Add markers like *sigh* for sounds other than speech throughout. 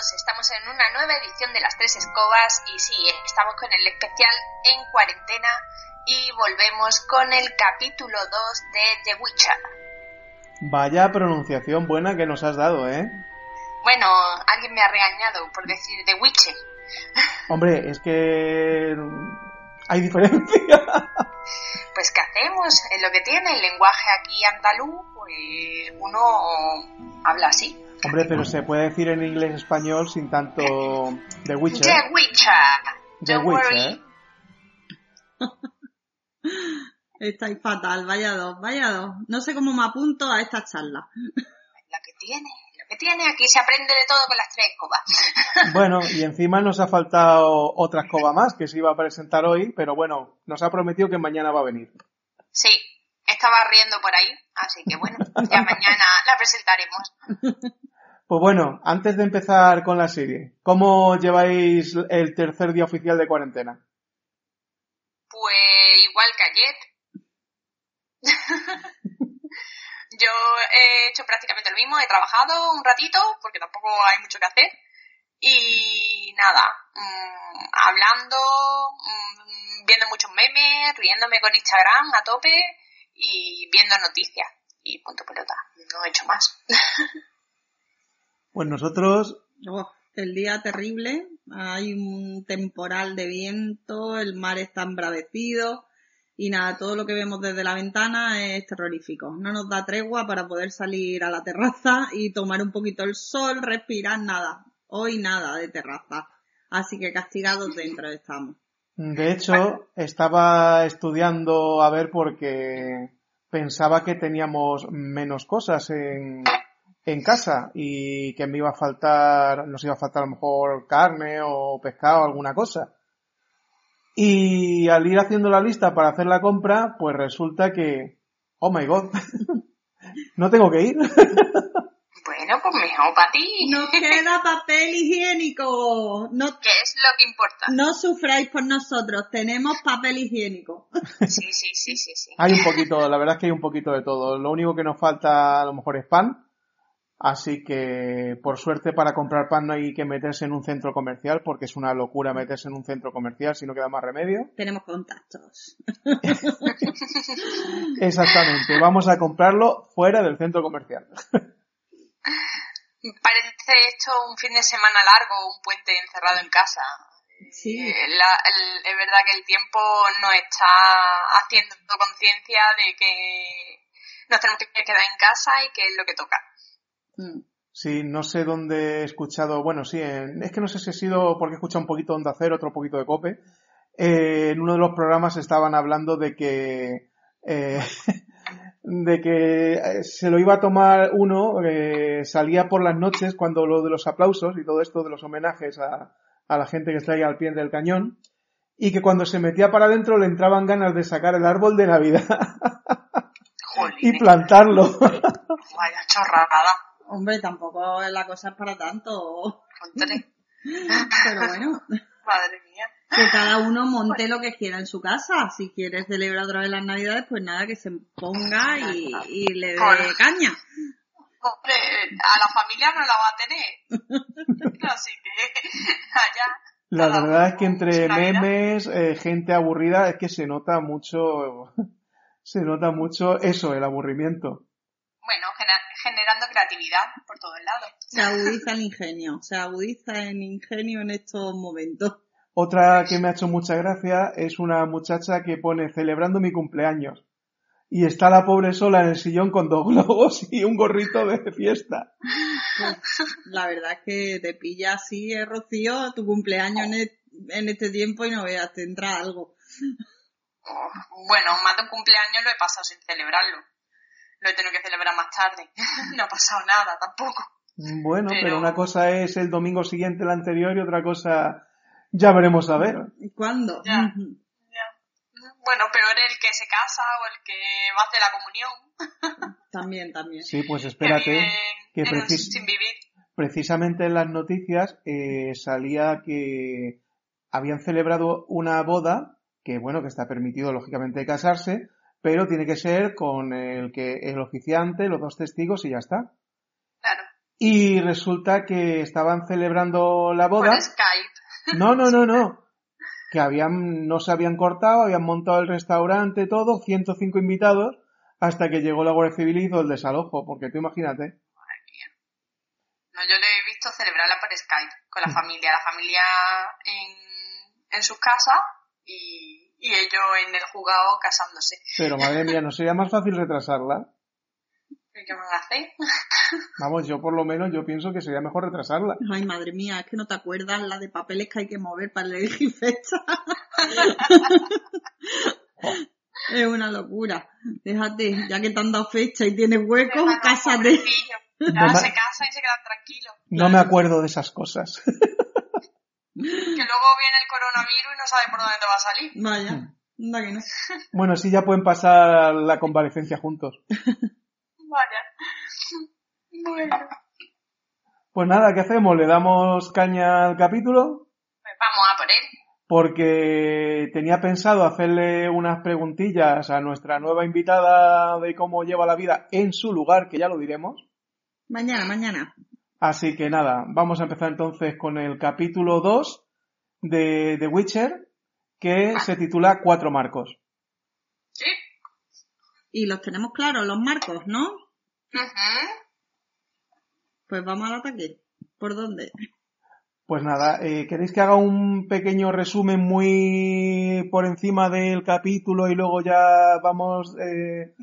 todos, estamos en una nueva edición de Las Tres Escobas y sí, estamos con el especial en cuarentena y volvemos con el capítulo 2 de The Witcher. Vaya pronunciación buena que nos has dado, ¿eh? Bueno, alguien me ha regañado por decir The Witcher. *laughs* Hombre, es que hay diferencia. Pues ¿qué hacemos? Es lo que tiene el lenguaje aquí andaluz, pues uno habla así. Hombre, pero se puede decir en inglés español sin tanto The Witcher. The Witcher. The Don't Witcher. worry. *laughs* Estáis fatal, vaya dos, vaya dos. No sé cómo me apunto a esta charla. Lo que tiene, lo que tiene, aquí se aprende de todo con las tres escobas. *laughs* Bueno, y encima nos ha faltado otra escoba más que se iba a presentar hoy, pero bueno, nos ha prometido que mañana va a venir. Sí, estaba riendo por ahí, así que bueno, ya mañana la presentaremos. *laughs* Pues bueno, antes de empezar con la serie, ¿cómo lleváis el tercer día oficial de cuarentena? Pues igual que ayer. *laughs* Yo he hecho prácticamente lo mismo, he trabajado un ratito, porque tampoco hay mucho que hacer. Y nada, mm, hablando, mm, viendo muchos memes, riéndome con Instagram a tope y viendo noticias. Y punto pelota, no he hecho más. *laughs* Pues nosotros, Oh, el día terrible, hay un temporal de viento, el mar está embravecido y nada, todo lo que vemos desde la ventana es terrorífico. No nos da tregua para poder salir a la terraza y tomar un poquito el sol, respirar, nada. Hoy nada de terraza. Así que castigados dentro estamos. de hecho, estaba estudiando a ver porque pensaba que teníamos menos cosas en, en casa y que me iba a faltar, nos iba a faltar a lo mejor carne o pescado, alguna cosa. Y al ir haciendo la lista para hacer la compra, pues resulta que, oh my god, *laughs* no tengo que ir. *laughs* Bueno, pues mejor para ti. Nos queda papel higiénico. No, Que es lo que importa. no sufráis por nosotros, tenemos papel higiénico. *laughs* Sí, sí, sí, sí, sí. Hay un poquito, la verdad es que hay un poquito de todo. Lo único que nos falta a lo mejor es pan. Así que, por suerte, para comprar pan no hay que meterse en un centro comercial, porque es una locura meterse en un centro comercial si no queda más remedio. *laughs* Tenemos contactos. *laughs* Exactamente, vamos a comprarlo fuera del centro comercial. *laughs* Parece esto un fin de semana largo, un puente encerrado en casa. Sí. Eh, la- el- es verdad que el tiempo nos está haciendo conciencia de que nos tenemos que quedar en casa y que es lo que toca. Mm. Sí, no sé dónde he escuchado, bueno, sí, en- es que no sé si ha sido porque he escuchado un poquito de Onda Cero, otro poquito de Cope. Eh, en uno de los programas estaban hablando de que, eh, *laughs* de que eh, se lo iba a tomar uno, eh, salía por las noches cuando lo de los aplausos y todo esto de los homenajes a, a la gente que está ahí al pie del cañón, y que cuando se metía para adentro le entraban ganas de sacar el árbol de Navidad *laughs* Jolín, y plantarlo. vaya chorrada. Hombre, tampoco la cosa es para tanto. *laughs* Pero bueno, *laughs* Madre mía. que cada uno monte lo que quiera en su casa. Si quiere celebrar otra vez las navidades, pues nada, que se ponga y, y le dé caña. Hombre, a la familia no la va a tener. *laughs* Así que allá. La verdad es que entre memes, eh, gente aburrida, es que se nota mucho, se nota mucho eso, el aburrimiento. Bueno, gener- generando creatividad por todos lados. Se agudiza el ingenio. Se agudiza el ingenio en estos momentos. Otra que me ha hecho mucha gracia es una muchacha que pone celebrando mi cumpleaños. Y está la pobre sola en el sillón con dos globos y un gorrito de fiesta. Pues, la verdad es que te pilla así, eh, Rocío, tu cumpleaños en, en este tiempo y no veas, te entra algo. Bueno, más de un cumpleaños lo he pasado sin celebrarlo. Lo he tenido que celebrar más tarde. *laughs* no ha pasado nada tampoco. Bueno, pero, Pero- una cosa es el domingo siguiente el anterior y otra cosa ya veremos a ver. ¿Cuándo? Ya. Bueno, peor el que se casa o el que va a hacer la comunión. *laughs* También, también. Sí, pues que espérate, que en un precis- sin vivir. precisamente en las noticias eh, salía que habían celebrado una boda, que bueno, que está permitido lógicamente casarse, pero tiene que ser con el que el oficiante, los dos testigos y ya está. Claro. y resulta que estaban celebrando la boda. Por Skype. No, no, no, no. *laughs* Que habían, no se habían cortado, habían montado el restaurante, todo, 105 invitados, hasta que llegó la Guardia Civil y hizo el desalojo, porque tú imagínate. Madre mía. No, yo le he visto celebrarla por Skype con la familia, la familia en, en sus casas y, y ellos en el jugado casándose. Pero madre mía, ¿no sería más fácil retrasarla? ¿Qué a hacer? *laughs* Vamos, yo por lo menos yo pienso que sería mejor retrasarla. Ay, madre mía, es que no te acuerdas la de papeles que hay que mover para elegir fecha. *laughs* es una locura. Déjate, ya que te han dado fecha y tienes hueco, cásate. No se casan y se quedan tranquilos. No me acuerdo de esas cosas. *laughs* Que luego viene el coronavirus y no sabe por dónde te va a salir. Vaya, anda que no. bueno, sí, ya pueden pasar la convalecencia juntos. Vaya. Bueno. Pues nada, ¿qué hacemos? ¿Le damos caña al capítulo? Pues vamos a por él. Porque tenía pensado hacerle unas preguntillas a nuestra nueva invitada de cómo lleva la vida en su lugar, que ya lo diremos. Mañana, mañana. Así que nada, vamos a empezar entonces con el capítulo 2 de The Witcher, que se titula Cuatro Marcos. Sí. Y los tenemos claros, los marcos, ¿no? Ujú. Pues vamos al ataque. ¿Por dónde? Pues nada, eh, ¿queréis que haga un pequeño resumen muy por encima del capítulo y luego ya vamos eh,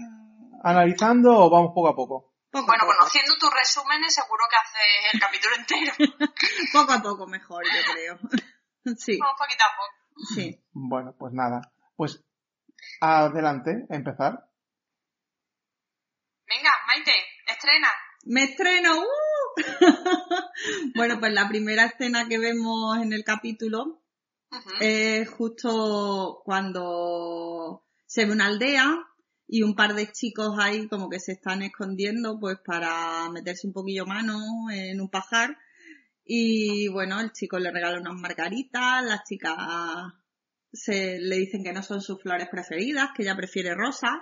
analizando o vamos poco a poco? Poco Bueno, a poco. conociendo tus resúmenes, seguro que haces el capítulo entero. *laughs* Poco a poco mejor, yo creo. *laughs* sí, Vamos poquito a poco. sí. Bueno, pues nada, pues adelante, empezar. Venga, Maite, estrena. ¡Me estreno! ¡Uh! *laughs* bueno, pues la primera escena que vemos en el capítulo es justo cuando se ve una aldea y un par de chicos ahí como que se están escondiendo pues para meterse un poquillo mano en un pajar y bueno, el chico le regala unas margaritas, las chicas se le dicen que no son sus flores preferidas, que ella prefiere rosas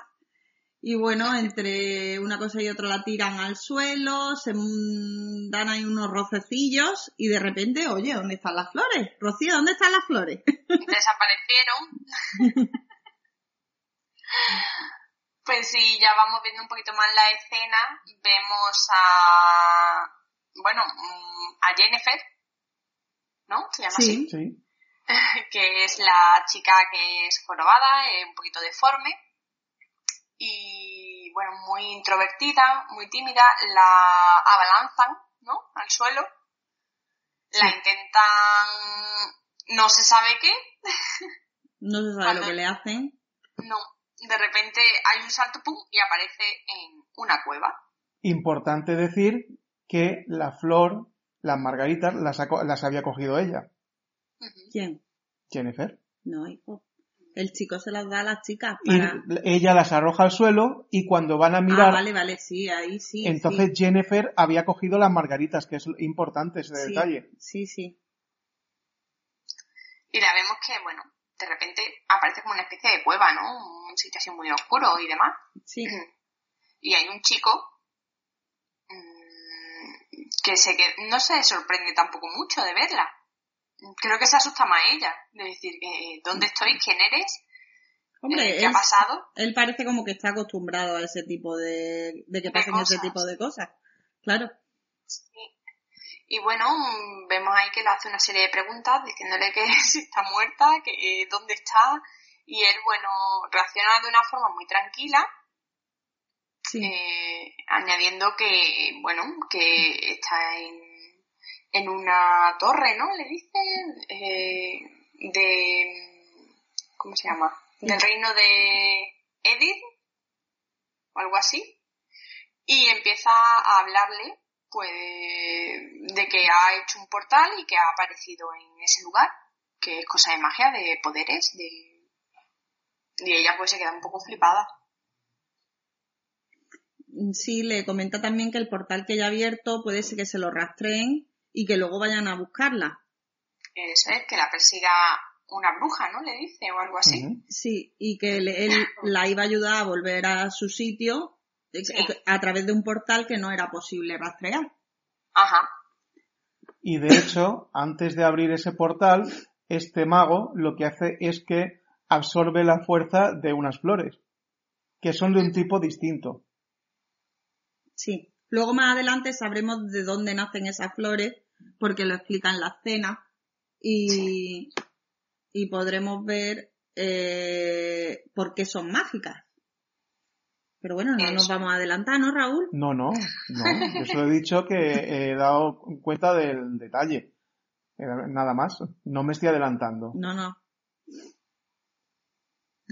y bueno, entre una cosa y otra la tiran al suelo, se dan ahí unos rocecillos y de repente, oye, ¿dónde están las flores? Rocío, ¿dónde están las flores? Desaparecieron. *laughs* Pues sí, ya vamos viendo un poquito más la escena. Vemos a, bueno, mm, a Jennifer, ¿no? Se llama así. Sí, Sí. *laughs* que es la chica que es jorobada, eh, un poquito deforme y bueno, muy introvertida, muy tímida, la abalanzan, ¿no? Al suelo, la intentan, no se sabe qué, no se sabe lo que le hacen. no, de repente hay un salto pum y aparece en una cueva. Importante decir que la flor, las margaritas, las, había cogido ella. ¿Quién? Jennifer. No, hijo. El chico se las da a las chicas Y ella las arroja al suelo y cuando van a mirar, Ah, vale, vale, sí, ahí sí. entonces Jennifer había cogido las margaritas, que es importante ese sí, detalle. Sí, sí. Y la vemos que, bueno, de repente aparece como una especie de cueva, ¿no? Un sitio así muy oscuro y demás. Sí, y hay un chico mm, que se que no se sorprende tampoco mucho de verla. Creo que se asusta más ella, de decir, eh, ¿dónde estoy? ¿Quién eres? Hombre, Eh, ¿Qué ha él, pasado? él parece como que está acostumbrado a ese tipo de... de que De pasen ese tipo de cosas. Claro. Sí. Y bueno, mm, vemos ahí que le hace una serie de preguntas diciéndole que *laughs* si está muerta, que eh, dónde está. Y él, bueno, reacciona de una forma muy tranquila, Sí. eh, añadiendo que, bueno, que está en, en una torre, ¿no? Le dicen, eh, de, ¿cómo se llama? Del reino de Edith, o algo así. Y empieza a hablarle, pues, de que ha hecho un portal y que ha aparecido en ese lugar, que es cosa de magia, de poderes, de... Y ella pues se queda un poco flipada. Sí, le comenta también que el portal que ella ha abierto puede ser que se lo rastreen y que luego vayan a buscarla. Eso es, que la persiga una bruja, ¿no? Le dice, o algo así. Sí, y que le- él la iba a ayudar a volver a su sitio eh, Sí. a través de un portal que no era posible rastrear. Ajá. Y de hecho, antes de abrir ese portal, este mago lo que hace es que absorbe la fuerza de unas flores, que son de un tipo distinto. Sí. Luego más adelante sabremos de dónde nacen esas flores, porque lo explican la escena y, y podremos ver eh, por qué son mágicas. Pero bueno, no nos vamos a adelantar, ¿no, Raúl? No, no, *laughs* no. Yo solo he dicho que he dado cuenta del detalle. Nada más. No me estoy adelantando. No, no.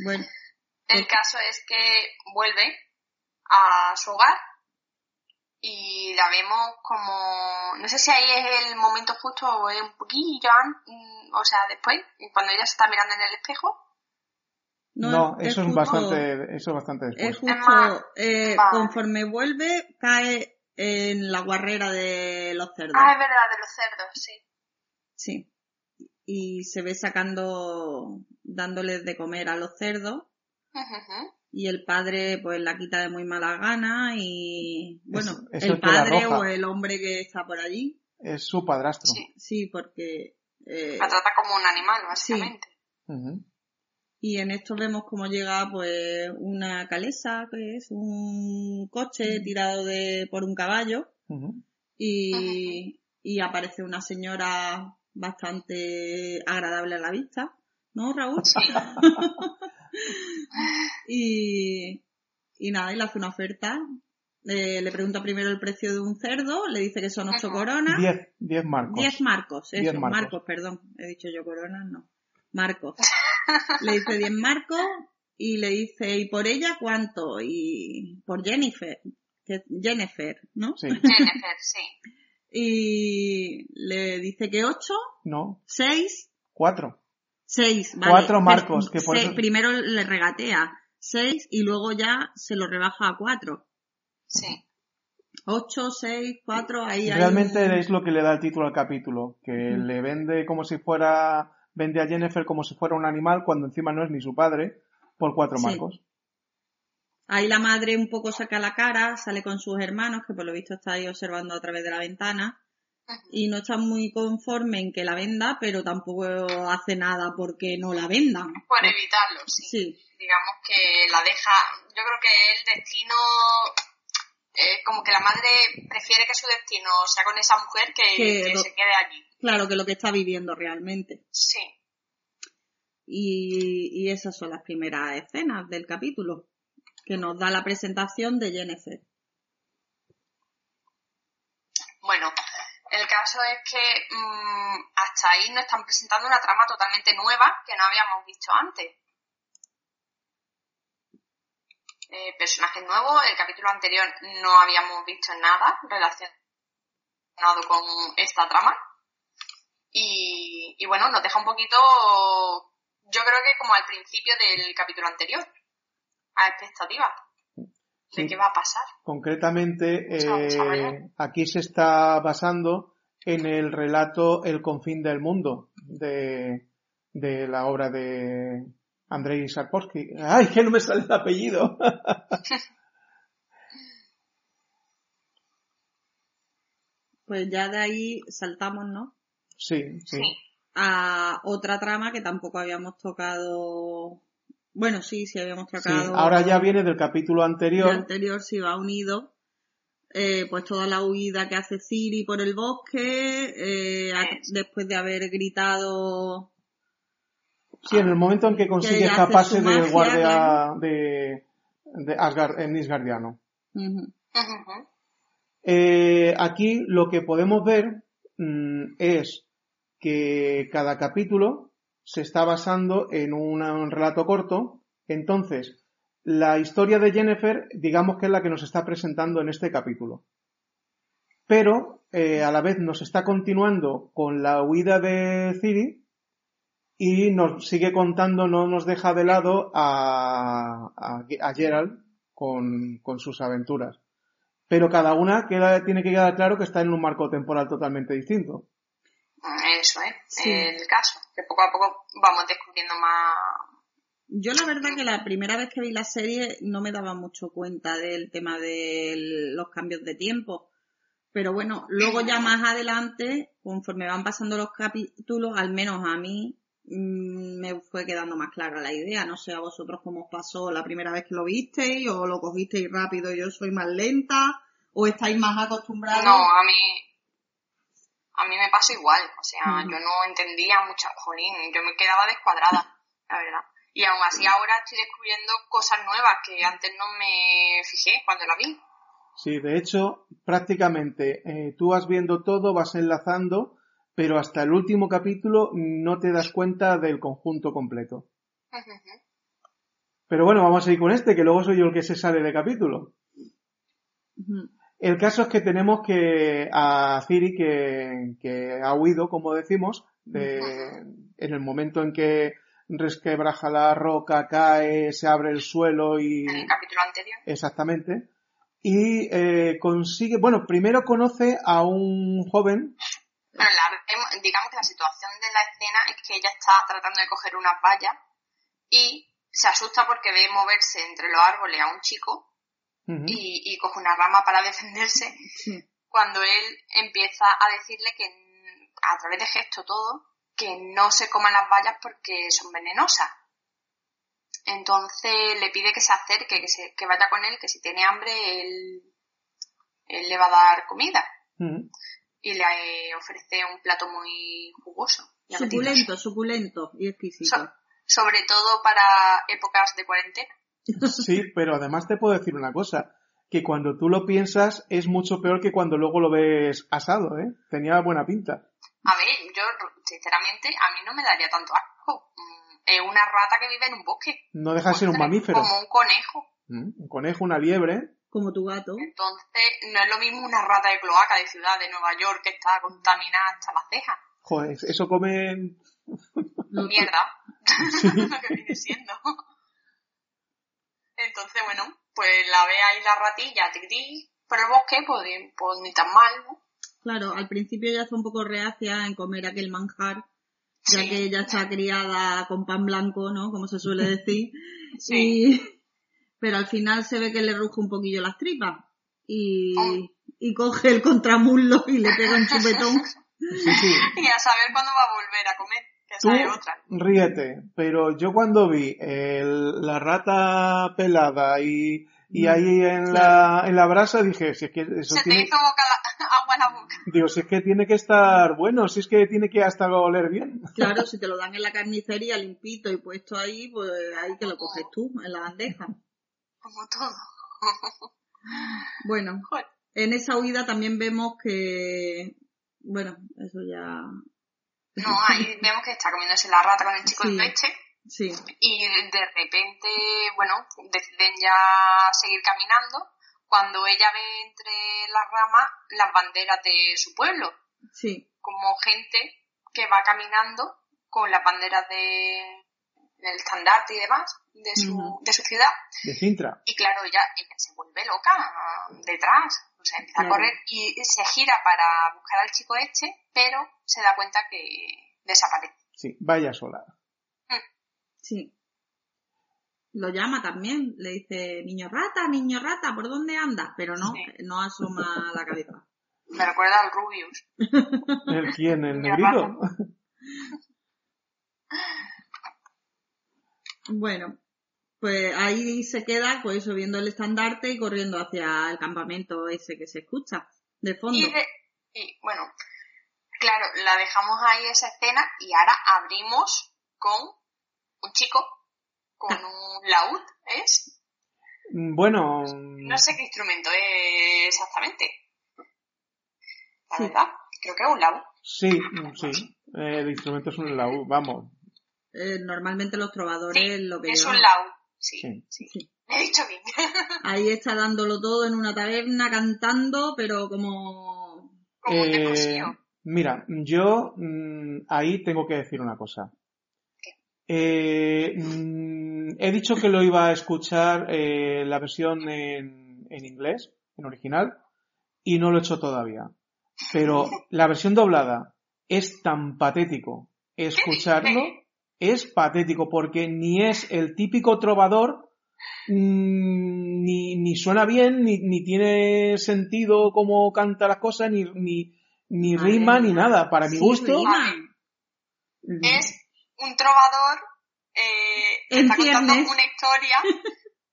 Bueno. El caso es que vuelve a su hogar y la vemos como, no sé si ahí es el momento justo o es un poquillo, o sea, después, cuando ella se está mirando en el espejo. No, eso es, bastante, eso es bastante después. Es justo, eh, conforme vuelve, cae en la guarrera de los cerdos. Ah, es verdad, de los cerdos, sí. Sí. Y se ve sacando, dándoles de comer a los cerdos. Y el padre, pues, la quita de muy mala gana y, bueno, el padre o el hombre que está por allí. Es su padrastro. Sí, porque... Eh, la trata como un animal, básicamente. Y en esto vemos cómo llega, pues, una calesa, que es un coche tirado de, por un caballo. y, y aparece una señora bastante agradable a la vista, ¿no, Raúl? *laughs* y, y nada, y le hace una oferta. le pregunta primero el precio de un cerdo, le dice que son ocho coronas. Diez, diez marcos. Diez marcos, eso, marcos. perdón. He dicho yo coronas, no. Marcos. *laughs* *laughs* le dice diez marcos y le dice, ¿y por ella cuánto? Y por Jennifer, que Jennifer, ¿no? Sí. *laughs* Jennifer, sí. Y le dice que ocho. No. Seis. Cuatro. Seis, vale. Cuatro marcos. Que por Primero le regatea seis y luego ya se lo rebaja a cuatro. Sí. Ocho, seis, cuatro, ahí Realmente es lo que le da el título al capítulo, que le vende como si fuera, vende a Jennifer como si fuera un animal cuando encima no es ni su padre, por cuatro marcos. Ahí la madre un poco saca la cara, sale con sus hermanos, que por lo visto está ahí observando a través de la ventana, y no está muy conforme en que la venda, pero tampoco hace nada porque no la vendan. Por evitarlo, sí. Digamos que la deja, yo creo que el destino, eh, como que la madre prefiere que su destino sea con esa mujer que, que, se quede allí. Claro, que lo que está viviendo realmente. Sí. Y, y esas son las primeras escenas del capítulo, que nos da la presentación de Jennifer. Bueno, el caso es que mmm, hasta ahí nos están presentando una trama totalmente nueva que no habíamos visto antes. Eh, personajes nuevos, el capítulo anterior no habíamos visto nada relacionado con esta trama. Y, y bueno, nos deja un poquito, yo creo que como al principio del capítulo anterior, a expectativa de qué va a pasar. Concretamente, eh, aquí se está basando en el relato El confín del mundo de, de la obra de Andrei Sarkovsky. ¡Ay, que no me sale el apellido! *laughs* pues ya de ahí saltamos, ¿no? Sí, sí. A otra trama que tampoco habíamos tocado bueno, sí, sí habíamos tratado. ahora ya viene del capítulo anterior. El anterior sí va unido. Eh, pues toda la huida que hace Ciri por el bosque, eh, después de haber gritado. Sí, en el momento en que consigue escaparse del guardia de, de Asgard, en Isgardiano. Eh, aquí lo que podemos ver mm, es que cada capítulo se está basando en un relato corto. Entonces, la historia de Jennifer, digamos que es la que nos está presentando en este capítulo. Pero, eh, a la vez nos está continuando con la huida de Ciri y nos sigue contando, no nos deja de lado a, Gerald con, con, sus aventuras. Pero cada una queda, tiene que quedar claro que está en un marco temporal totalmente distinto. Eso es el caso, que poco a poco vamos descubriendo más. Yo la verdad que la primera vez que vi la serie no me daba mucho cuenta del tema de los cambios de tiempo. Pero bueno, luego ya más adelante, conforme van pasando los capítulos, al menos a mí mm, me fue quedando más clara la idea. No sé a vosotros cómo os pasó la primera vez que lo visteis, o lo cogisteis rápido y yo soy más lenta, o estáis más acostumbrados. No, a mí, a mí me pasa igual. O sea, yo no entendía mucho, jolín, yo me quedaba descuadrada, la verdad. Y aún así ahora estoy descubriendo cosas nuevas que antes no me fijé cuando la vi. Sí, de hecho, prácticamente eh, tú vas viendo todo, vas enlazando, pero hasta el último capítulo no te das cuenta del conjunto completo. Pero bueno, vamos a ir con este, que luego soy yo el que se sale de capítulo. El caso es que tenemos que a Ciri, que, que ha huido, como decimos, de, en el momento en que resquebraja la roca, cae, se abre el suelo y... En el capítulo anterior. Exactamente y eh, consigue, bueno, primero conoce a un joven. Bueno, digamos que la situación de la escena es que ella está tratando de coger una valla y se asusta porque ve moverse entre los árboles a un chico y, coge una rama para defenderse. Cuando él empieza a decirle que a través de gesto todo, que no se coman las vallas porque son venenosas. Entonces le pide que se acerque, que, se, que vaya con él, que si tiene hambre él, él le va a dar comida. Y le ofrece un plato muy jugoso. suculento, suculento y exquisito. sobre todo para épocas de cuarentena. Sí, pero además te puedo decir una cosa, que cuando tú lo piensas es mucho peor que cuando luego lo ves asado, ¿eh? Tenía buena pinta. A ver, yo sinceramente a mí no me daría tanto asco. Mm, es una rata que vive en un bosque. No deja de ser un mamífero. Como un conejo. Mm, un conejo, una liebre. Como tu gato. Entonces, no es lo mismo una rata de cloaca de ciudad de Nueva York que está contaminada hasta las cejas. Joder, eso come... Mierda. *laughs* *laughs* lo que viene siendo. Entonces, bueno, pues la ve ahí la ratilla, tic, por el bosque, pues, pues ni tan mal, ¿no? Claro, al principio ya está un poco reacia en comer aquel manjar ya que ella está criada con pan blanco, ¿no? Como se suele decir. *laughs* sí. pero al final se ve que le ruge un poquillo las tripas y, oh. y coge el contramullo y le pega un chupetón. *laughs* Y a saber cuándo va a volver a comer. Tú otra. ríete, pero yo cuando vi el, la rata pelada y y ahí en la, en la brasa dije, si es que eso Se tiene... te hizo boca *laughs* agua en la boca. Digo, si es que tiene que estar bueno, si es que tiene que hasta oler bien. Claro, *laughs* si te lo dan en la carnicería limpito y puesto ahí, pues ahí que lo coges tú, en la bandeja. Como todo. *laughs* Bueno, en esa huida también vemos que, bueno, eso ya... No, ahí vemos que está comiéndose la rata con el chico de leche Sí. Y de repente, bueno, deciden ya seguir caminando cuando ella ve entre las ramas las banderas de su pueblo. Sí. Como gente que va caminando con las banderas de, del estandarte y demás de su, de su ciudad. De Sintra. Y claro, ella, ella se vuelve loca detrás. O sea, empieza a correr y se gira para buscar al chico este, pero se da cuenta que desaparece. Sí, vaya sola. Sí. Lo llama también, le dice, niño rata, niño rata, ¿por dónde andas? Pero no, no asoma la cabeza. Me recuerda al Rubius. ¿El quién? ¿El *laughs* negrito? *laughs* bueno, pues ahí se queda, pues subiendo el estandarte y corriendo hacia el campamento ese que se escucha, de fondo. y bueno, claro, la dejamos ahí esa escena y ahora abrimos con un chico con un laúd, ¿es? Mm, bueno. No sé qué instrumento es exactamente. La verdad, creo que es un laúd. Sí, sí. el instrumento es un laúd, vamos. Eh, normalmente los trovadores lo que Es un laúd, sí. sí. sí. he dicho bien. *laughs* Ahí está dándolo todo en una taberna, cantando, pero como. Como eh, Mira, yo mm, ahí tengo que decir una cosa. Eh, mm, he dicho que lo iba a escuchar eh, la versión en, en, inglés, en original, y no lo he hecho todavía. Pero *laughs* la versión doblada es tan patético escucharlo, es patético porque ni es el típico trovador mm, ni, ni suena bien, ni, ni tiene sentido cómo canta las cosas, ni, ni, ni Madre rima, ni mía. nada. Para mi Sí, gusto, rima. mm, Es un trovador eh, que En está contando una historia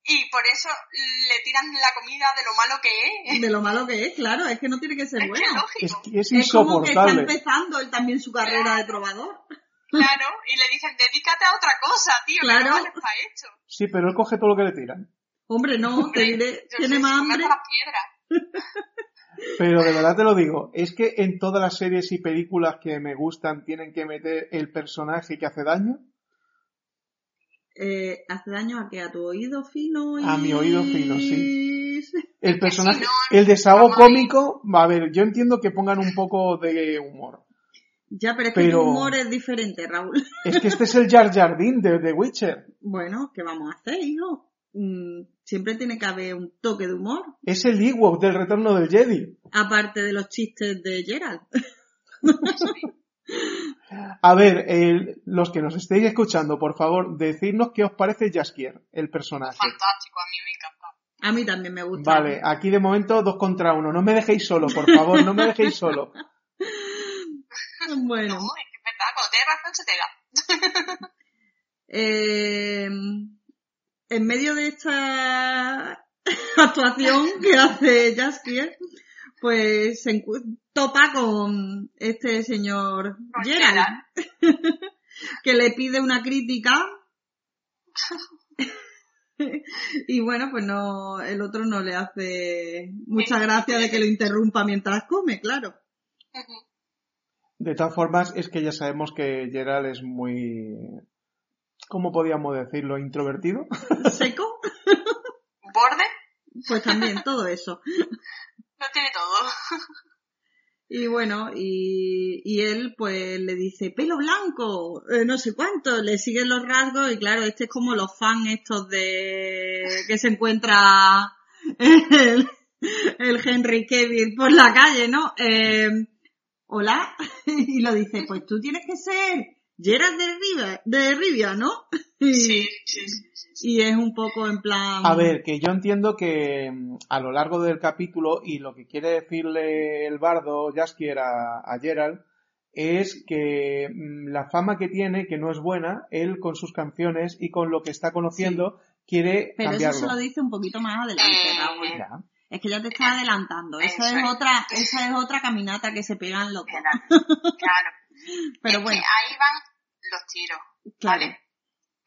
y por eso le tiran la comida de lo malo que es. De lo malo que es, claro, es que no tiene que ser Es que bueno. es que es Es como que está insoportable. empezando él también su carrera de trovador. Claro, y le dicen, dedícate a otra cosa, tío, Claro. que no vales para esto. Sí, pero él coge todo lo que le tiran. Hombre, no, te Hombre, diré, tiene sé, más hambre. *laughs* *laughs* Pero de verdad te lo digo, es que en todas las series y películas que me gustan tienen que meter el personaje que hace daño. Eh, ¿Hace daño a qué? ¿A tu oído fino? Y... A mi oído fino, sí. El personaje, el desahogo cómico, a ver, yo entiendo que pongan un poco de humor. Ya, pero es que Pero- tu humor es diferente, Raúl. *laughs* Es que este es el Jar Jar Binks de The Witcher. Bueno, ¿qué vamos a hacer, hijo? Mm, siempre tiene que haber un toque de humor, Es el Ewok del retorno del Jedi. aparte de los chistes de Gerald. *laughs* A ver, el- los que nos estéis escuchando, por favor, decidnos qué os parece Jaskier, el personaje. Fantástico, a mí me encanta. A mí también me gusta. Vale, aquí de momento dos contra uno. No me dejéis solo, por favor, no me dejéis solo. *laughs* *laughs* Bueno, No, es que es verdad, cuando tienes razón se te da. *laughs* eh, en medio de esta *laughs* actuación que hace Jaskier, pues se topa con este señor Gerald, que le pide una crítica. Y bueno, pues no, el otro no le hace mucha gracia de que lo interrumpa mientras come, claro. De todas formas, es que ya sabemos que Gerald es muy... ¿Cómo podíamos decirlo? ¿Introvertido? *laughs* Seco, Borde, pues también todo eso. lo tiene todo. Y bueno, y, y él pues le dice, pelo blanco, eh, no sé cuánto, le siguen los rasgos y claro, este es como los fans estos de que se encuentra *laughs* el, el Henry Cavill por la calle, ¿no? Eh, Hola, *laughs* y lo dice, pues tú tienes que ser Gerard de Rivia, de Rivia ¿no? *laughs* Y, Sí, sí, sí. sí, sí. y es un poco en plan... A ver, que yo entiendo que mm, a lo largo del capítulo y lo que quiere decirle el bardo Jaskier a, a Gerald es que mm, la fama que tiene, que no es buena, él con sus canciones y con lo que está conociendo quiere pero eso cambiarlo. se lo dice un poquito más adelante, Eh, Raúl. Ya. Es que ya te estás adelantando. Esa Eso es es. otra, esa es otra caminata que se pegan los dos. Claro. *laughs* Pero es bueno, que ahí van los tiros, claro. ¿vale?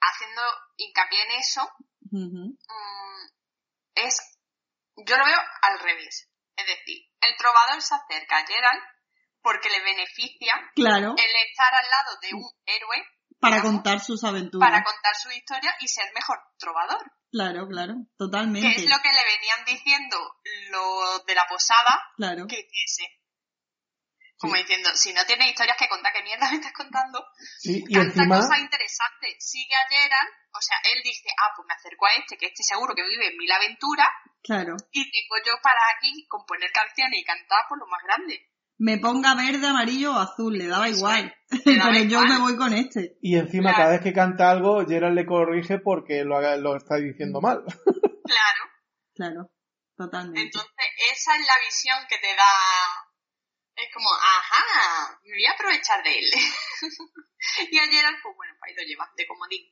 Haciendo hincapié en eso, mm, es, yo lo veo al revés. Es decir, el trovador se acerca a Gerald porque le beneficia Claro, el estar al lado de un héroe para digamos, contar sus aventuras. para contar su historia y ser mejor trovador. Claro, claro, Que totalmente. es lo que le venían diciendo los de la posada Claro. que hiciese. Como diciendo, si no tienes historias que contar, ¿qué mierda me estás contando? Sí, y Tanta encima, cosa interesante. Sigue a o sea, él dice, ah, pues me acerco a este, que este seguro que vive en mil aventuras, Claro. y tengo yo para aquí componer canciones y cantar por lo más grande. Me ponga verde, amarillo o azul, le daba igual. es, *laughs* le daba Pero yo igual. me voy con este. y encima Claro. cada vez que canta algo, Gerald le corrige porque lo, haga- lo está diciendo mal. *laughs* Claro. Claro, totalmente. Entonces, esa es la visión que te da. Es como, ajá, me voy a aprovechar de él. *laughs* y a Gerald, pues bueno, pues ahí lo llevas de comodín.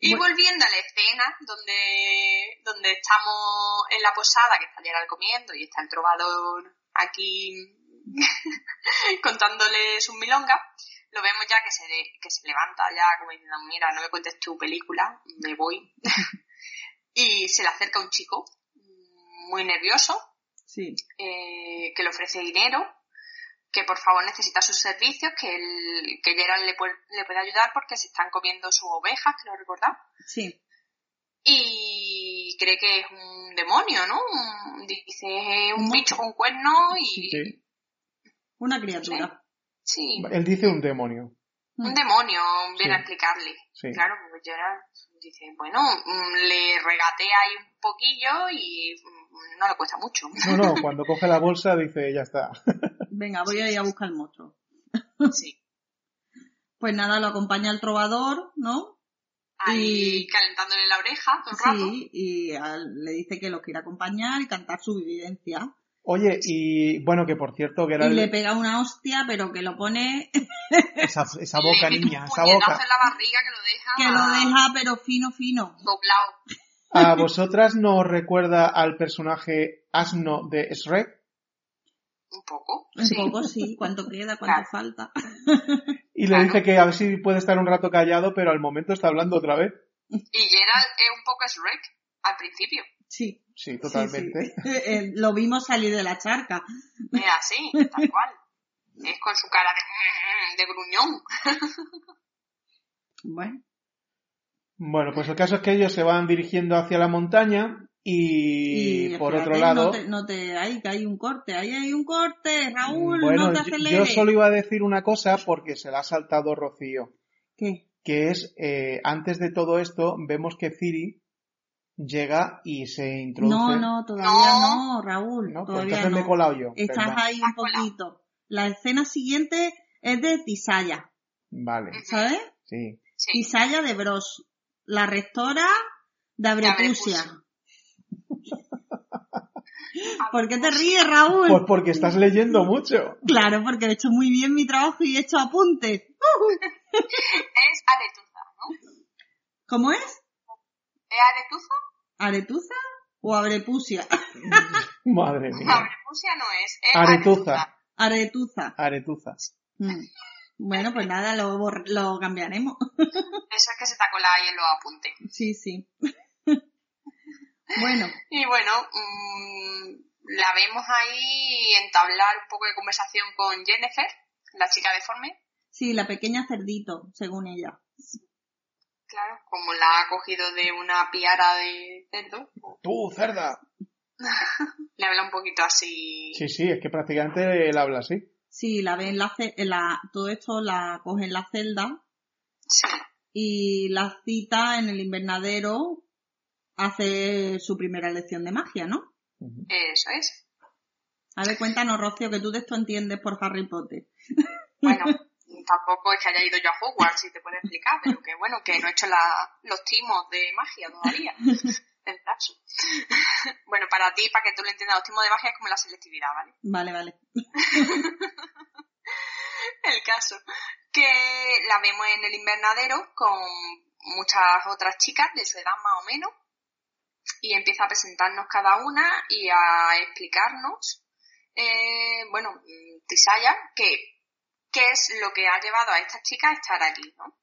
Y Bueno. volviendo a la escena donde, donde estamos en la posada, que está Gerald comiendo y está el trovador aquí *laughs* contándole sus milongas, lo vemos ya que se, que se levanta ya como diciendo, mira, no me cuentes tu película, me voy. *laughs* y se le acerca un chico mm, muy nervioso Sí, eh, que le ofrece dinero, que por favor necesita sus servicios, que, el, que Gerald le, puede, le puede ayudar porque se están comiendo sus ovejas, creo recordar. sí. Y cree que es un demonio, ¿no? Un- dice, es un Un bicho con cuernos y... Sí. Una criatura. Sí, Él dice un demonio. un demonio, viene Sí. a explicarle. Sí. Claro, porque Gerald dice, bueno, mm, le regatea ahí un poquillo y mm, no le cuesta mucho. No, no, *laughs* cuando coge la bolsa dice, ya está. *laughs* Venga, voy a ir a buscar el monstruo. Sí. *laughs* Pues nada, lo acompaña el trovador, ¿no? ahí calentándole la oreja todo el rato. Sí, y le dice que lo quiere acompañar y cantar su vivencia. Oye, y bueno, que por cierto, que era. Y le pega una hostia, pero que lo pone. *laughs* esa, esa boca, le *laughs* niña, esa boca. en la barriga que lo deja. Que lo deja, pero fino, fino. Doblado. ¿A *laughs* vosotras nos recuerda al personaje asno de Shrek? Un poco. Un poco, sí. ¿Cuánto queda? ¿Cuánto falta? Y le dice que a ver si puede estar un rato callado, pero al momento está hablando otra vez. Y Gerald es un poco Shrek al principio. Sí. Sí, totalmente. *laughs* Eh, lo vimos salir de la charca. Es así, tal cual. Es con su cara de, de gruñón. *laughs* Bueno. Bueno, pues el caso es que ellos se van dirigiendo hacia la montaña y, por otro lado... No te, no te, ahí que hay un corte, ahí hay un corte, Raúl, bueno, no te aceleres. Yo solo iba a decir una cosa porque se la ha saltado Rocío. ¿Qué? Que es, eh, antes de todo esto, vemos que Ciri llega y se introduce. No, no, todavía no, Raúl. No, pues todavía entonces no. me he colado yo. Estás perdón. ahí un poquito. La escena siguiente es de Tisaya, Vale, ¿sabes? sí. Sí. Tisaya de Bros, la rectora de Abrepusia. *laughs* ¿Por qué te ríes, Raúl? Pues porque estás leyendo mucho. Claro, porque he hecho muy bien mi trabajo y he hecho apuntes. *laughs* Es aretuza, ¿no? ¿Cómo es? ¿Es aretuza? ¿Aretuza o Abrepusia? *laughs* Madre mía. Abrepusia no es. es Aretuza. Aretuza. Aretuza. Mm. Bueno, pues nada, lo, cambiaremos. *laughs* Eso es que se te ha ahí en los apuntes. Sí, sí. *laughs* Bueno, Y bueno, mm, la vemos ahí entablar un poco de conversación con Jennifer, la chica deforme. sí, la pequeña cerdito, según ella. Claro, como la ha cogido de una piara de cerdo, Tú, cerda. *laughs* le habla un poquito así. Sí, sí, es que prácticamente él habla así. Sí, la ve en la, ce- en la todo esto la coge en la celda Sí. y la cita en el invernadero hace su primera lección de magia, ¿no? Eso es. A ver, cuéntanos, Rocío, que tú de esto entiendes por Harry Potter. Bueno, tampoco es que haya ido yo a Hogwarts, si te puedo explicar, pero que bueno, que no he hecho la- los timos de magia todavía. *laughs* El caso. *laughs* bueno, para ti, para que tú lo entiendas, los timos de magia es como la selectividad, ¿vale? Vale, vale. *laughs* El caso. Que la vemos en el invernadero con muchas otras chicas de su edad más o menos. Y empieza a presentarnos cada una y a explicarnos, eh, bueno, mm, Tisaya, que, qué es lo que ha llevado a estas chicas a estar aquí, ¿no?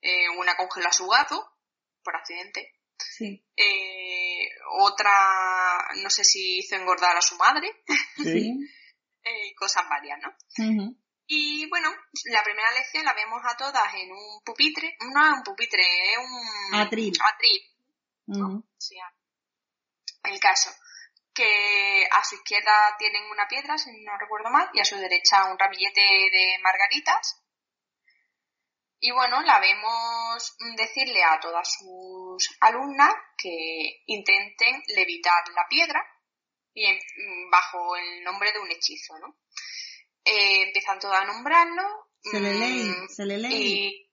Eh, una congeló a su gato, por accidente. Sí. Eh, otra, no sé si hizo engordar a su madre. Sí. *laughs* eh, cosas varias, ¿no? Y bueno, la primera lección la vemos a todas en un pupitre. No es un pupitre, es un... Atril. Atril, Ujú. sí. El caso, que a su izquierda tienen una piedra, si no recuerdo mal, y a su derecha un ramillete de margaritas. Y bueno, la vemos decirle a todas sus alumnas que intenten levitar la piedra y en- bajo el nombre de un hechizo, ¿no? Eh, empiezan todas a nombrarlo. Se le ley, mm, se le ley. y...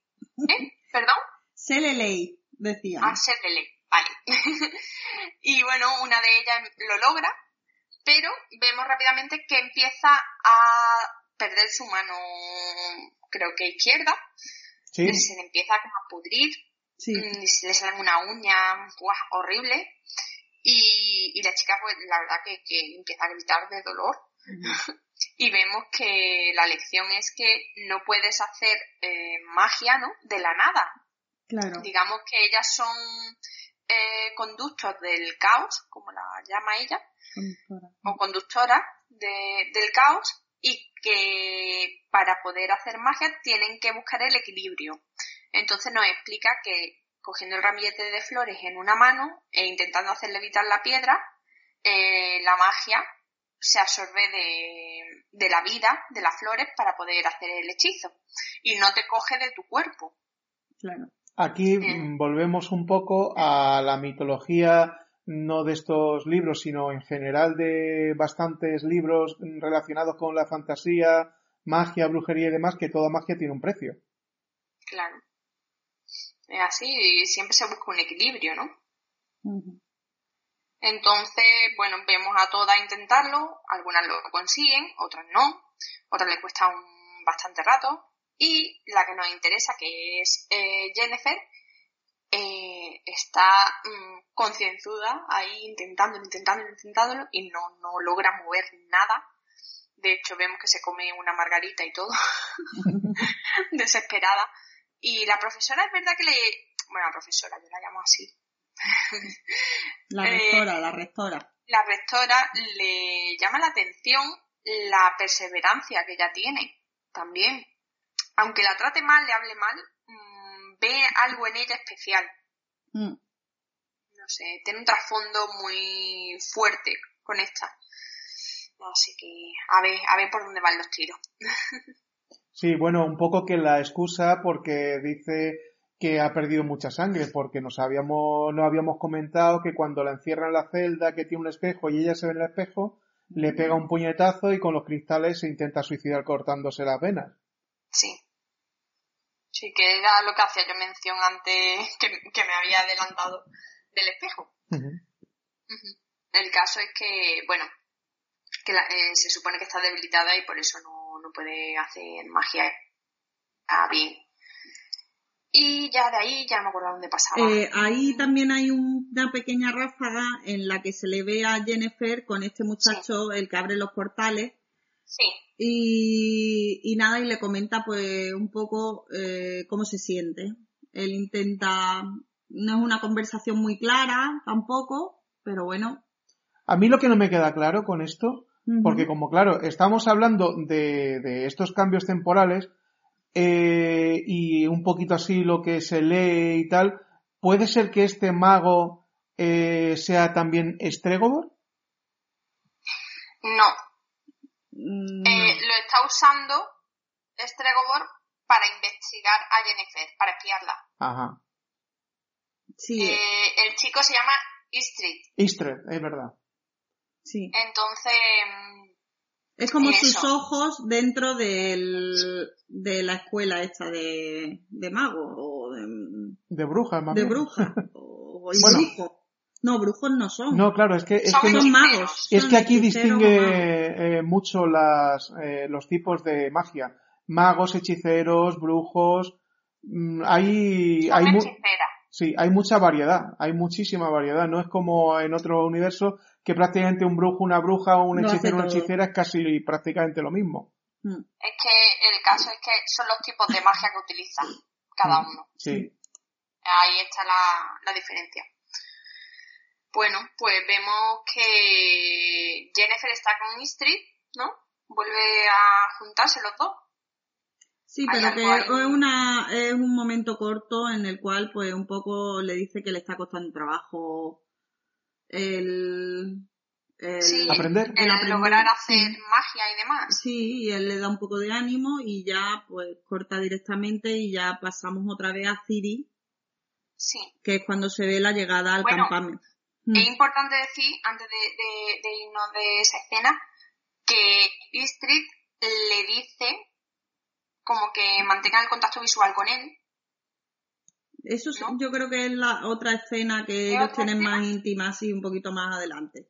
¿Eh? ¿Perdón? Se le ley, decía. Ah, se le ley, vale. *laughs* y bueno, una de ellas lo logra, pero vemos rápidamente que empieza a perder su mano, creo que izquierda, Sí, se le empieza como a pudrir, Sí. mm, y se le salen una uña ¡buah! horrible, y, y la chica, pues la verdad que, que empieza a gritar de dolor. *laughs* Y vemos que la lección es que no puedes hacer eh, magia, ¿no? De la nada. Claro. Digamos que ellas son eh, conductos del caos, como la llama ella, Conductora. o conductoras de- del caos, y que para poder hacer magia tienen que buscar el equilibrio. Entonces nos explica que cogiendo el ramillete de flores en una mano e intentando hacer levitar la piedra, eh, la magia se absorbe de, de la vida de las flores para poder hacer el hechizo y no te coge de tu cuerpo. Claro. Aquí Bien. volvemos un poco a la mitología, no de estos libros, sino en general de bastantes libros relacionados con la fantasía, magia, brujería y demás, que toda magia tiene un precio. Claro. Es así, siempre se busca un equilibrio, ¿no? Entonces, bueno, vemos a todas intentarlo, algunas lo consiguen, otras no, otras le cuesta un bastante rato, y la que nos interesa, que es eh, Jennifer, eh, está mm, concienzuda ahí intentando, intentando, intentándolo y no, no logra mover nada. De hecho, vemos que se come una margarita y todo, *laughs* *laughs* desesperada. Y la profesora es verdad que le... Bueno, la profesora, yo la llamo así. *laughs* la rectora, eh, la rectora. La rectora le llama la atención la perseverancia que ella tiene también. Aunque la trate mal, le hable mal, ve algo en ella especial. Mm. No sé, tiene un trasfondo muy fuerte con esta. Así que a ver, a ver por dónde van los tiros. *laughs* sí, bueno, un poco que la excusa porque dice que ha perdido mucha sangre, porque nos habíamos, no habíamos comentado que cuando la encierra en la celda que tiene un espejo y ella se ve en el espejo, le pega un puñetazo y con los cristales se intenta suicidar cortándose las venas. Sí. Sí, que era lo que hacía yo mención antes, que, me había adelantado del espejo. El caso es que, bueno, que eh, se supone que está debilitada y por eso no, no puede hacer magia a bien. Y ya de ahí ya no me acuerdo dónde pasaba. Eh, ahí también hay una pequeña ráfaga en la que se le ve a Jennifer con este muchacho, el que abre los portales. Sí. Y, nada, y le comenta pues un poco eh, cómo se siente. Él intenta, no es una conversación muy clara tampoco, pero bueno. A mí lo que no me queda claro con esto, porque como claro, estamos hablando de, de estos cambios temporales eh, y un poquito así lo que se lee y tal, ¿puede ser que este mago eh, sea también Estregobor? No, Mm, eh, lo está usando Stregobor para investigar a Jennifer, para espiarla. Ajá. Sí. Eh, el chico se llama Istrid. Istrid, es verdad. Sí. Entonces. Mm, es como sus ojos dentro del, de la escuela esta de, de mago o de, de bruja, De bruja. *laughs* O, bueno, no, brujos no son. No, claro, es que, es son, que, magos. Es que aquí distingue eh, mucho las, eh, los tipos de magia. Magos, hechiceros, brujos. Mm, hay, hay, sí, hay mucha variedad, hay muchísima variedad. No es como en otro universo que prácticamente un brujo, una bruja o un hechicero, una hechicera es casi prácticamente lo mismo. Mm. Es que el caso es que son los tipos de magia que utilizan cada mm, uno. Sí. Ahí está la, la diferencia. Bueno, pues vemos que Jennifer está con Istrid, ¿no? Vuelve a juntarse los dos. Sí, pero que es, una, es un momento corto en el cual pues un poco le dice que le está costando trabajo el, aprender. El, lograr hacer magia y demás. Sí, y él le da un poco de ánimo y ya pues corta directamente y ya pasamos otra vez a Ciri. Sí. Que es cuando se ve la llegada al campamento. Mm. Es importante decir, antes de, irnos de esa escena, que Istrid le dice como que mantenga el contacto visual con él. Eso yo creo que es la otra escena que ellos tienen más íntima, así un poquito más adelante.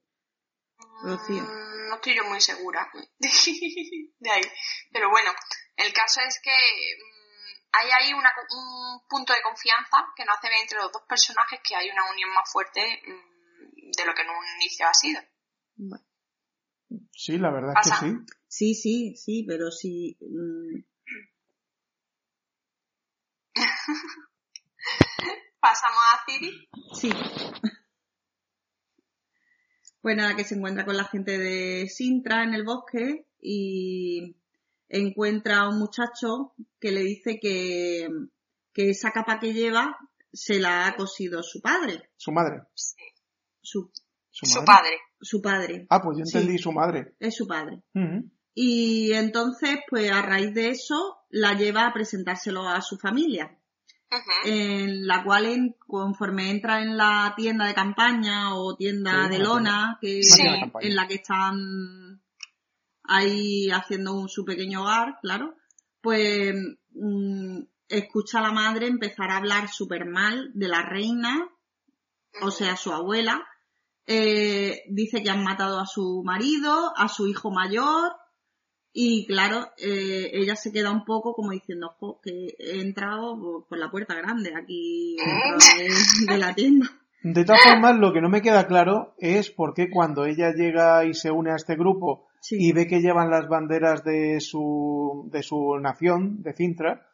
Mm, no estoy yo muy segura *laughs* de ahí. Pero bueno, el caso es que mm, hay ahí un punto de confianza que no hace ver entre los dos personajes que hay una unión más fuerte de lo que en un inicio ha sido. Sí, la verdad es que sí. Sí, sí, sí, pero sí. Mm. *laughs* ¿Pasamos a Ciri? Sí. Pues nada, que se encuentra con la gente de Sintra en el bosque y encuentra a un muchacho que le dice que, que esa capa que lleva se la ha cosido su padre. Su madre. Sí. Su, ¿Su, padre. Su padre. Ah, pues yo entendí su madre. Es su padre. Y entonces, pues a raíz de eso, la lleva a presentárselo a su familia. En la cual, conforme entra en la tienda de campaña o tienda de lona, que en la que están ahí haciendo un, su pequeño hogar, claro, pues mm, escucha a la madre empezar a hablar súper mal de la reina, o sea, su abuela. Eh, dice que han matado a su marido, a su hijo mayor, y claro, eh, ella se queda un poco como diciendo "Jo, que he entrado por la puerta grande aquí dentro de, de la tienda. De todas formas, lo que no me queda claro es por qué cuando ella llega y se une a este grupo Sí. y ve que llevan las banderas de su, de su nación, de Cintra,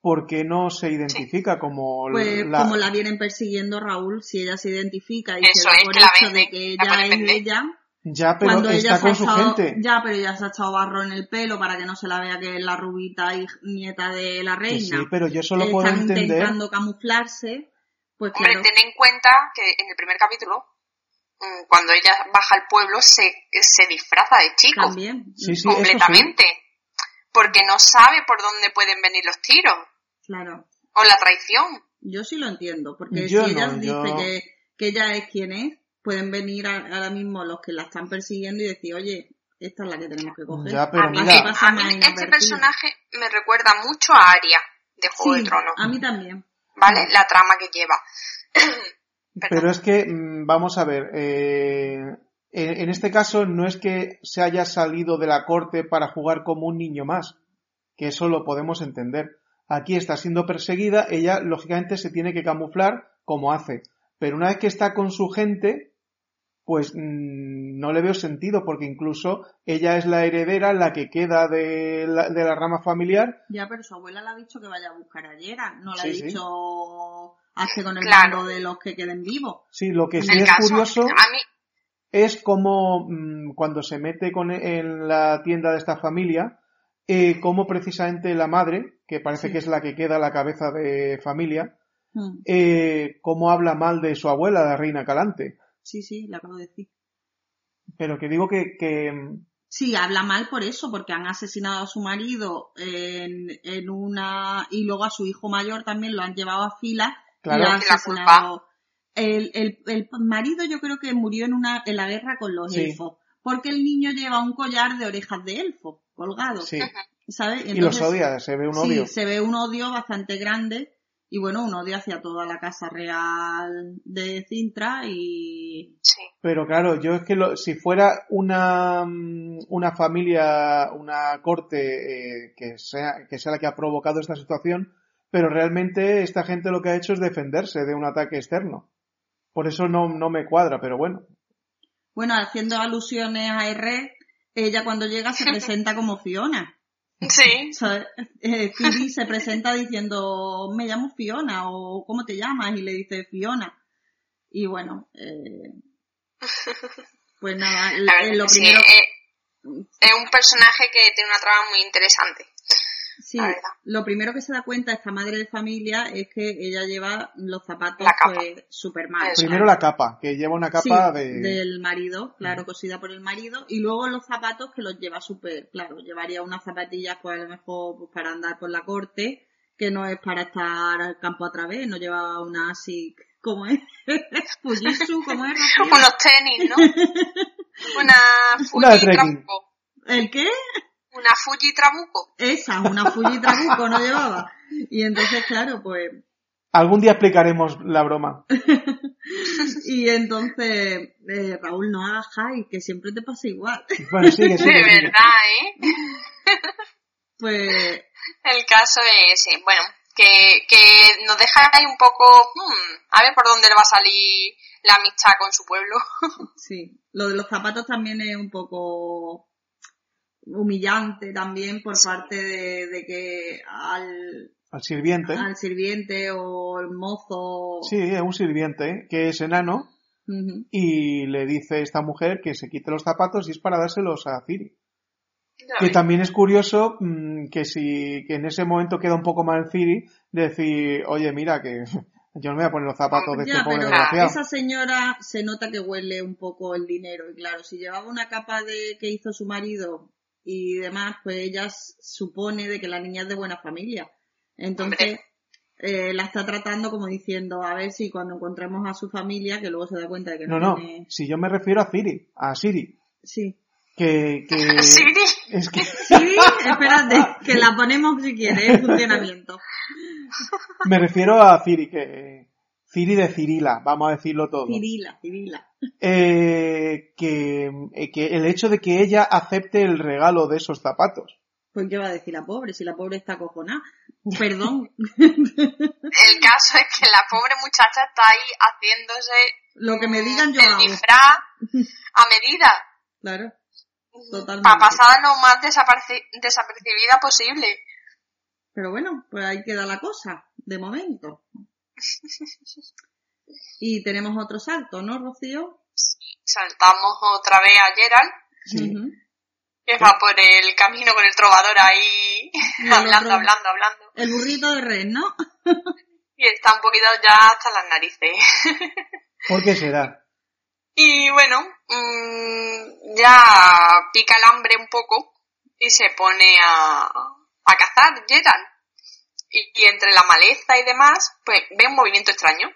¿por qué no se identifica como Pues la... como la vienen persiguiendo Raúl, si ella se identifica y Eso se da es, por la hecho de que la ella es ella, Ya, pero cuando ella está se ha con su echado, gente. ya, pero ya se ha echado barro en el pelo para que no se la vea que es la rubita y nieta de la reina. sí, pero yo solo puedo Están entender... intentando camuflarse, pues Hombre, claro, ten en cuenta que en el primer capítulo, mm, cuando ella baja al pueblo, se, se disfraza de chico. también. Sí, sí, eso sí. Porque no sabe por dónde pueden venir los tiros. Claro. O la traición. Yo sí lo entiendo, porque Yo si ella no, dice yo- que, que ella es quien es, pueden venir a- ahora mismo los que la están persiguiendo y decir, oye, esta es la que tenemos que coger. Ya, pero a mira- a mí este personaje me recuerda mucho a Aria de Juego Sí, de Tronos. a mí también. ¿Vale? La trama que lleva. *clears throat* Pero es que, mm, vamos a ver, eh, en, en este caso no es que se haya salido de la corte para jugar como un niño más, que eso lo podemos entender. Aquí está siendo perseguida, ella lógicamente se tiene que camuflar como hace, pero una vez que está con su gente, pues mm, no le veo sentido, porque incluso ella es la heredera, la que queda de la, de la rama familiar, Ya, pero su abuela le ha dicho que vaya a buscar a Yera. No le Sí, ha sí. dicho hazte con el Claro. mando de los que queden vivos. sí, lo que sí el es caso, curioso... a mí, es como mm, cuando se mete con, en la tienda de esta familia, eh, como precisamente la madre, que parece Sí. que es la que queda a la cabeza de familia, Hmm. eh, cómo habla mal de su abuela, la reina Calante. Sí, sí, le acabo de decir. Pero que digo que, que mm, Sí, habla mal por eso, porque han asesinado a su marido en, en una... y luego a su hijo mayor también lo han llevado a fila Claro. y han Y la asesinado. El, el, el marido yo creo que murió en una en la guerra con los Sí. elfos, porque el niño lleva un collar de orejas de elfo colgado, sí, ¿sabes? y los odia, se ve un sí, odio. se ve un odio bastante grande y bueno, un odio hacia toda la casa real de Cintra y sí. Pero claro, yo es que lo- si fuera una, mm, una familia, una corte eh, que, sea, que sea la que ha provocado esta situación, pero realmente esta gente lo que ha hecho es defenderse de un ataque externo. Por eso no, no me cuadra, pero bueno. bueno, haciendo alusiones a R, ella cuando llega se presenta como Fiona. Sí. Eh, Phoebe se presenta diciendo, me llamo Fiona o ¿cómo te llamas? Y le dice Fiona. Y bueno, eh, pues nada, eh, lo sí, primero, eh, es un personaje que tiene una trama muy interesante. Sí, la verdad. lo primero que se da cuenta esta madre de familia es que ella lleva los zapatos pues super mal. Eso. Primero la capa, que lleva una capa Sí, de... del marido, claro, cosida por el marido, y luego los zapatos que los lleva súper, claro, llevaría unas zapatillas pues a lo mejor pues, para andar por la corte, que no es para estar al campo a través, no lleva una así, ¿cómo es? *laughs* Fujitsu, ¿cómo es? Rocío? Unos tenis, ¿no? *laughs* Una Fuji Una de. ¿El qué? Una Fuji Trabuco. Esa, una Fuji Trabuco no llevaba. Y entonces, claro, pues, Algún día explicaremos la broma. *laughs* y entonces, eh, Raúl, no hagas high, que siempre te pasa igual. Bueno, sigue, De sigue, sigue. verdad, ¿eh? Pues, El caso es, eh, bueno, que, que nos deja ahí un poco, hmm, a ver por dónde le va a salir la amistad con su pueblo. Sí, lo de los zapatos también es un poco humillante también por parte de, de que al, Al sirviente. al sirviente o el mozo Sí, es un sirviente que es enano y le dice a esta mujer que se quite los zapatos y es para dárselos a Ciri. Que también es curioso mm, que si que en ese momento queda un poco mal Ciri decir, oye, mira que *laughs* yo no me voy a poner los zapatos de este ya, pobre pero desgraciado. esa señora se nota que huele un poco el dinero y claro, si llevaba una capa de que hizo su marido y demás, pues ella supone de que la niña es de buena familia. Entonces, eh, la está tratando como diciendo, a ver si cuando encontremos a su familia, que luego se da cuenta de que no, No, no, tiene... si yo me refiero a Ciri, a Siri, Sí. que, que *laughs* Siri. es que Sí, espérate, que la ponemos si quieres en funcionamiento. *laughs* Me refiero a Ciri, que Ciri de Cirila, vamos a decirlo todo. Cirila, Cirila. Eh, que, eh, que el hecho de que ella acepte el regalo de esos zapatos. Pues qué va a decir la pobre, si la pobre está acojonada. *laughs* Perdón. El caso es que la pobre muchacha está ahí haciéndose Lo que me digan yo el disfraz a medida. Claro. Totalmente. Para pasar lo más desaperci- desapercibida posible. Pero bueno, pues ahí queda la cosa, de momento. *laughs* Y tenemos otro salto, ¿no, Rocío? Saltamos otra vez a Gerald, Sí. Que va por el camino con el trovador ahí, el hablando, otro- hablando, hablando. El burrito de red, ¿no? *laughs* Y está un poquito ya hasta las narices. *laughs* ¿Por qué será? Y bueno, mm, ya pica el hambre un poco y se pone a, a cazar Gerald. Y, y entre la maleza y demás, pues ve un movimiento extraño.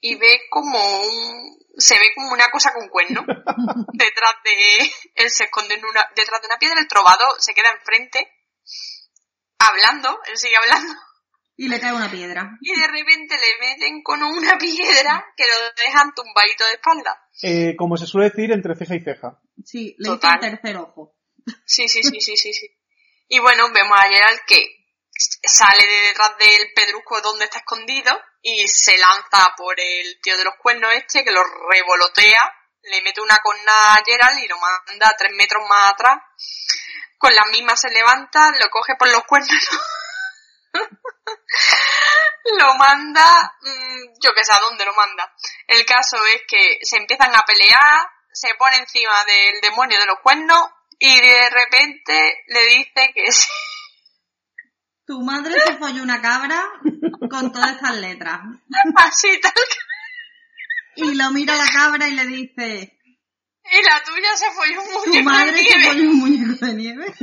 Y ve como un... se ve como una cosa con cuerno *laughs* detrás de... Él se esconde en una, detrás de una piedra, el trovador se queda enfrente, hablando, él sigue hablando, Y le cae una piedra. y de repente le meten con una piedra que lo dejan tumbadito de espalda. Eh, como se suele decir, entre ceja y ceja. Sí, le hizo Total. el tercer ojo. Sí, sí, sí, sí, sí, sí. Y bueno, vemos a Gerald que sale de detrás del pedrusco donde está escondido y se lanza por el tío de los cuernos este que lo revolotea, le mete una corna a Gerald y lo manda tres metros más atrás. Con las mismas se levanta, lo coge por los cuernos, *laughs* lo manda, mm, yo que sé a dónde lo manda. El caso es que se empiezan a pelear, se pone encima del demonio de los cuernos y de repente le dice que *laughs* sí. Tu madre se folló una cabra con todas estas letras. así tal Y lo mira la cabra y le dice, y la tuya se fue un tu muñeco madre de se nieve. folló un muñeco de nieve. *laughs*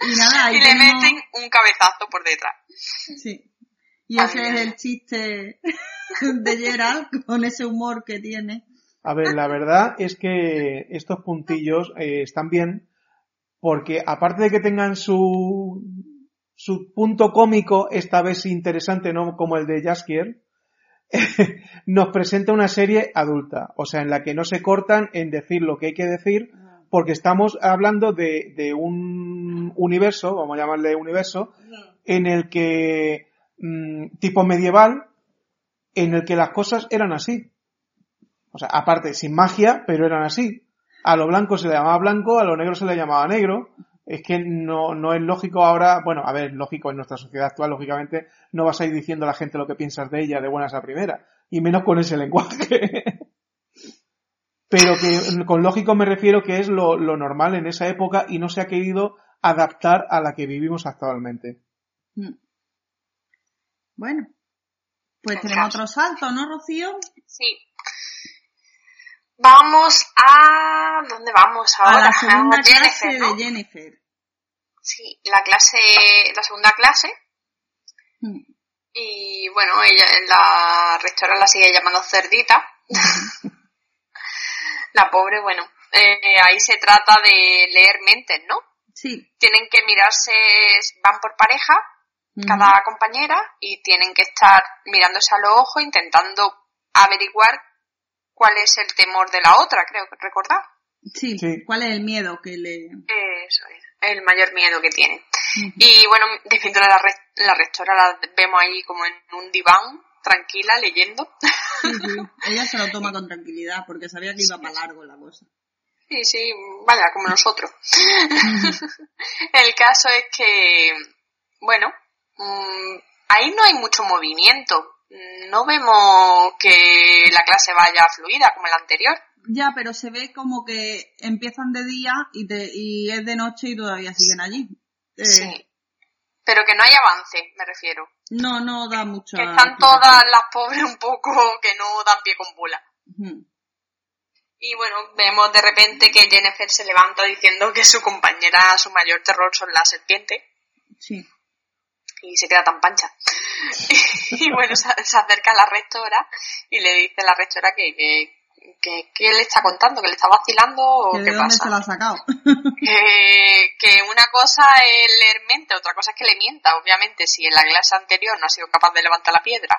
y nada, ahí y le meten un cabezazo por detrás. Sí. Y ese es el chiste de Gerald con ese humor que tiene. A ver, la verdad es que estos puntillos eh, están bien porque aparte de que tengan su, su punto cómico, esta vez interesante, no como el de Jaskier, *laughs* nos presenta una serie adulta, o sea, en la que no se cortan en decir lo que hay que decir, porque estamos hablando de, de un universo, vamos a llamarle universo, en el que, mm, tipo medieval, en el que las cosas eran así. O sea, aparte, sin magia, pero eran así. A lo blanco se le llamaba blanco, a lo negro se le llamaba negro. Es que no, no es lógico ahora, bueno, a ver, lógico en nuestra sociedad actual, lógicamente, no vas a ir diciendo a la gente lo que piensas de ella de buenas a primera. Y menos con ese lenguaje. *laughs* Pero que con lógico me refiero que es lo, lo normal en esa época y no se ha querido adaptar a la que vivimos actualmente. Mm. Bueno, pues tenemos otro salto, ¿no, Rocío? Sí. Vamos a... ¿Dónde vamos A ahora? la segunda A Jennifer, clase ¿no? de Jennifer. Sí, la clase, la segunda clase. Mm. Y bueno, ella, la rectora la sigue llamando cerdita. *laughs* la pobre, bueno, eh, ahí se trata de leer mentes, ¿no? Sí. Tienen que mirarse, van por pareja, Ujú. cada compañera, y tienen que estar mirándose a los ojos, intentando averiguar cuál es el temor de la otra, creo que recordar. Sí. Sí. ¿Cuál es el miedo que le... Eso es, el mayor miedo que tiene. Y bueno, de mientras la, re- la rectora la vemos ahí como en un diván, tranquila, leyendo. Sí, *laughs* sí. Ella se lo toma con tranquilidad porque sabía que iba para largo la cosa. Sí, sí, vaya, como nosotros. *laughs* El caso es que, bueno, mm, ahí no hay mucho movimiento. No vemos que la clase vaya fluida como la anterior. Ya, pero se ve como que empiezan de día y, te, y es de noche y todavía siguen allí. Eh, Sí. Pero que no hay avance, me refiero. No, no da mucho. Que están todas las pobres un poco que no dan pie con bola. Y bueno, vemos de repente que Jennifer se levanta diciendo que su compañera, su mayor terror son las serpientes. Sí. Y se queda tan pancha. *laughs* y bueno, se, se acerca a la rectora y le dice a la rectora que, que, que, que le está contando, que le está vacilando o ¿De qué dónde pasa. se lo ha sacado? *laughs* que, que una cosa es leer mente, otra cosa es que le mienta. Obviamente, si en la clase anterior no ha sido capaz de levantar la piedra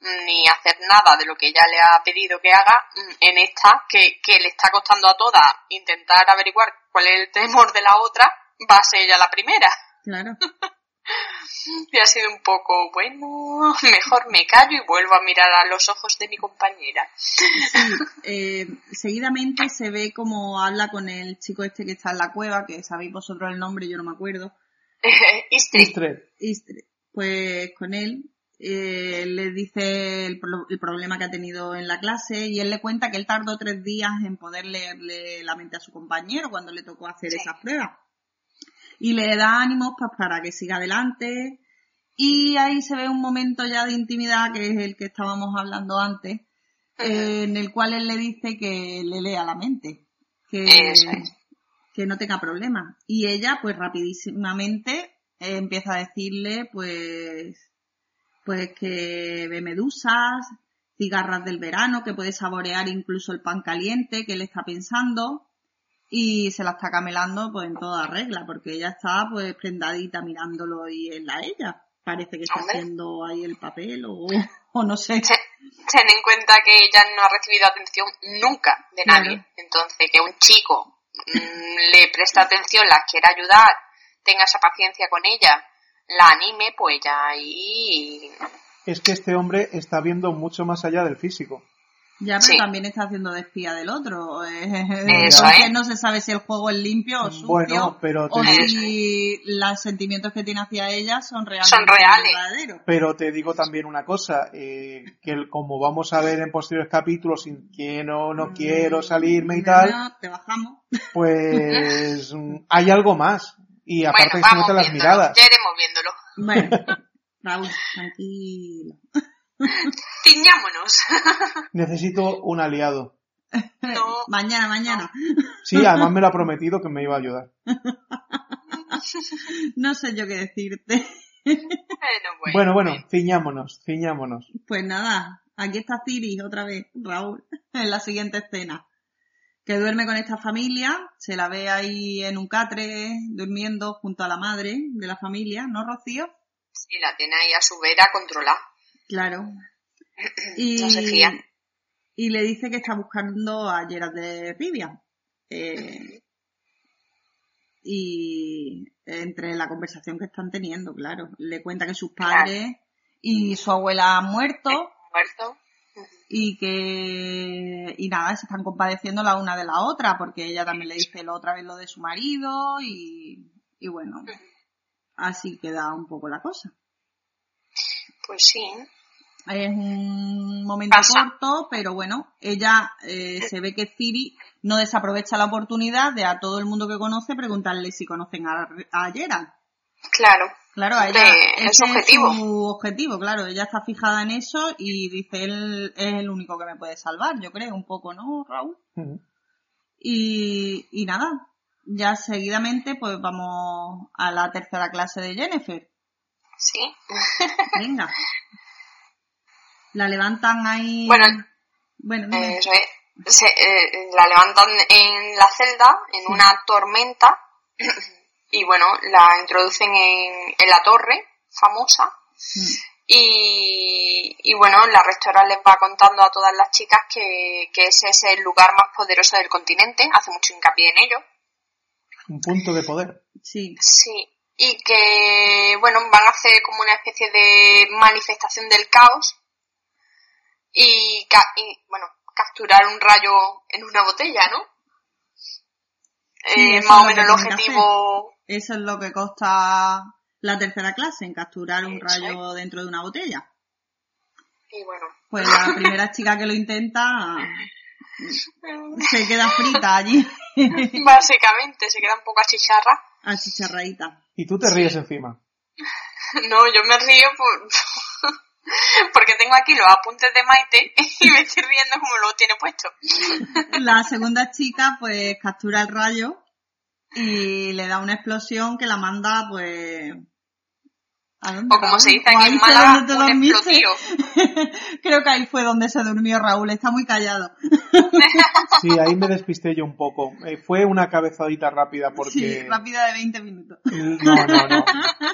mm, ni hacer nada de lo que ella le ha pedido que haga, mm, en esta, que, que le está costando a todas intentar averiguar cuál es el temor de la otra, va a ser ella la primera. Claro. *laughs* Y ha sido un poco, bueno, mejor me callo y vuelvo a mirar a los ojos de mi compañera. Sí, eh, seguidamente se ve como habla con el chico este que está en la cueva, que sabéis vosotros el nombre, yo no me acuerdo. *laughs* Istri, Istred. Istre. Pues con él eh, le dice el, pro- el problema que ha tenido en la clase y él le cuenta que él tardó tres días en poder leerle la mente a su compañero cuando le tocó hacer Sí. esas pruebas. Y le da ánimos pues, para que siga adelante. Y ahí se ve un momento ya de intimidad, que es el que estábamos hablando antes, eh, en el cual él le dice que le lea la mente. Que, es. que no tenga problemas. Y ella, pues rapidísimamente, eh, empieza a decirle, pues, pues que ve medusas, cigarras del verano, que puede saborear incluso el pan caliente, que él está pensando, y se la está camelando pues en toda regla, porque ella está pues prendadita mirándolo y él a ella. Parece que está Hombre. haciendo ahí el papel o, o no sé. Ten, ten en cuenta que ella no ha recibido atención nunca de Claro. nadie. Entonces, que un chico mm, le presta atención, la quiera ayudar, tenga esa paciencia con ella, la anime, pues ya ahí. Es que este hombre está viendo mucho más allá del físico. Ya, pero Sí. también está haciendo de espía del otro. eh, Eso *laughs* Entonces es. no se sabe si el juego es limpio o sucio. Bueno, pero te o si los sentimientos que tiene hacia ella son reales. Son reales. verdaderos. Pero te digo también una cosa, eh, que el- como vamos a ver en posteriores capítulos, sin quiero, no quiero salirme y tal, te bajamos. *laughs* pues mm, hay algo más. Y aparte bueno, que se notan las miradas. ya iremos viéndolo. Bueno, *laughs* Raúl, tranquilo. *laughs* Ciñámonos. Necesito un aliado. No. Mañana, mañana. Sí, además me lo ha prometido que me iba a ayudar. *laughs* No sé yo qué decirte. Bueno, bueno. Bueno, bueno, ciñámonos, ciñámonos. Pues nada, aquí está Ciri otra vez, Raúl, en la siguiente escena. Que duerme con esta familia, se la ve ahí en un catre, durmiendo junto a la madre de la familia, ¿no, Rocío? Sí, la tiene ahí a su vera controlada. Claro. *clears throat* Y, No se fía. y le dice que está buscando a Gerard de Rivia. Eh, y entre la conversación que están teniendo, claro, le cuenta que sus padres y su abuela han muerto Muerto. y que y nada se están compadeciendo la una de la otra porque ella también le dice la otra vez lo de su marido y, y bueno así queda un poco la cosa Pues sí. Es un momento Pasa. corto pero bueno ella eh, se ve que Ciri no desaprovecha la oportunidad de a todo el mundo que conoce preguntarle si conocen a, a Gerald Claro. Claro, a ella es ese objetivo. es su objetivo, claro, ella está fijada en eso y dice él es el único que me puede salvar, yo creo, un poco, ¿no, Raúl? Y, y nada, ya seguidamente pues vamos a la tercera clase de Jennifer. Sí. Venga. *laughs* La levantan ahí. Bueno, bueno. Eh, Eso es. Se, eh, la levantan en la celda, en una tormenta, *clears throat* y bueno, la introducen en, en la torre famosa. Y, y bueno, la rectora les va contando a todas las chicas que, que ese es el lugar más poderoso del continente, hace mucho hincapié en ello. Un punto de poder. Sí, Sí, y que, bueno, van a hacer como una especie de manifestación del caos y, ca- y, bueno, capturar un rayo en una botella, ¿no? Sí, Eh, eso más es o lo que menos el objetivo, eso es lo que consta la tercera clase, en capturar un rayo dentro de una botella. y bueno, Pues la primera *laughs* chica que lo intenta se queda frita allí, *laughs* básicamente se queda un poco achicharra. achicharradita. Y tú te ríes encima. *laughs* No, yo me río por... *laughs* porque tengo aquí los apuntes de Maite *laughs* y me estoy riendo como lo tiene puesto. *laughs* La segunda chica pues captura el rayo y le da una explosión que la manda pues O como se dice aquí en Málaga, un explotío. *laughs* Creo que ahí fue donde se durmió Raúl, está muy callado. *laughs* sí, ahí me despisté yo un poco. Eh, fue una cabezadita rápida porque... Sí, rápida de 20 minutos. No, no, no.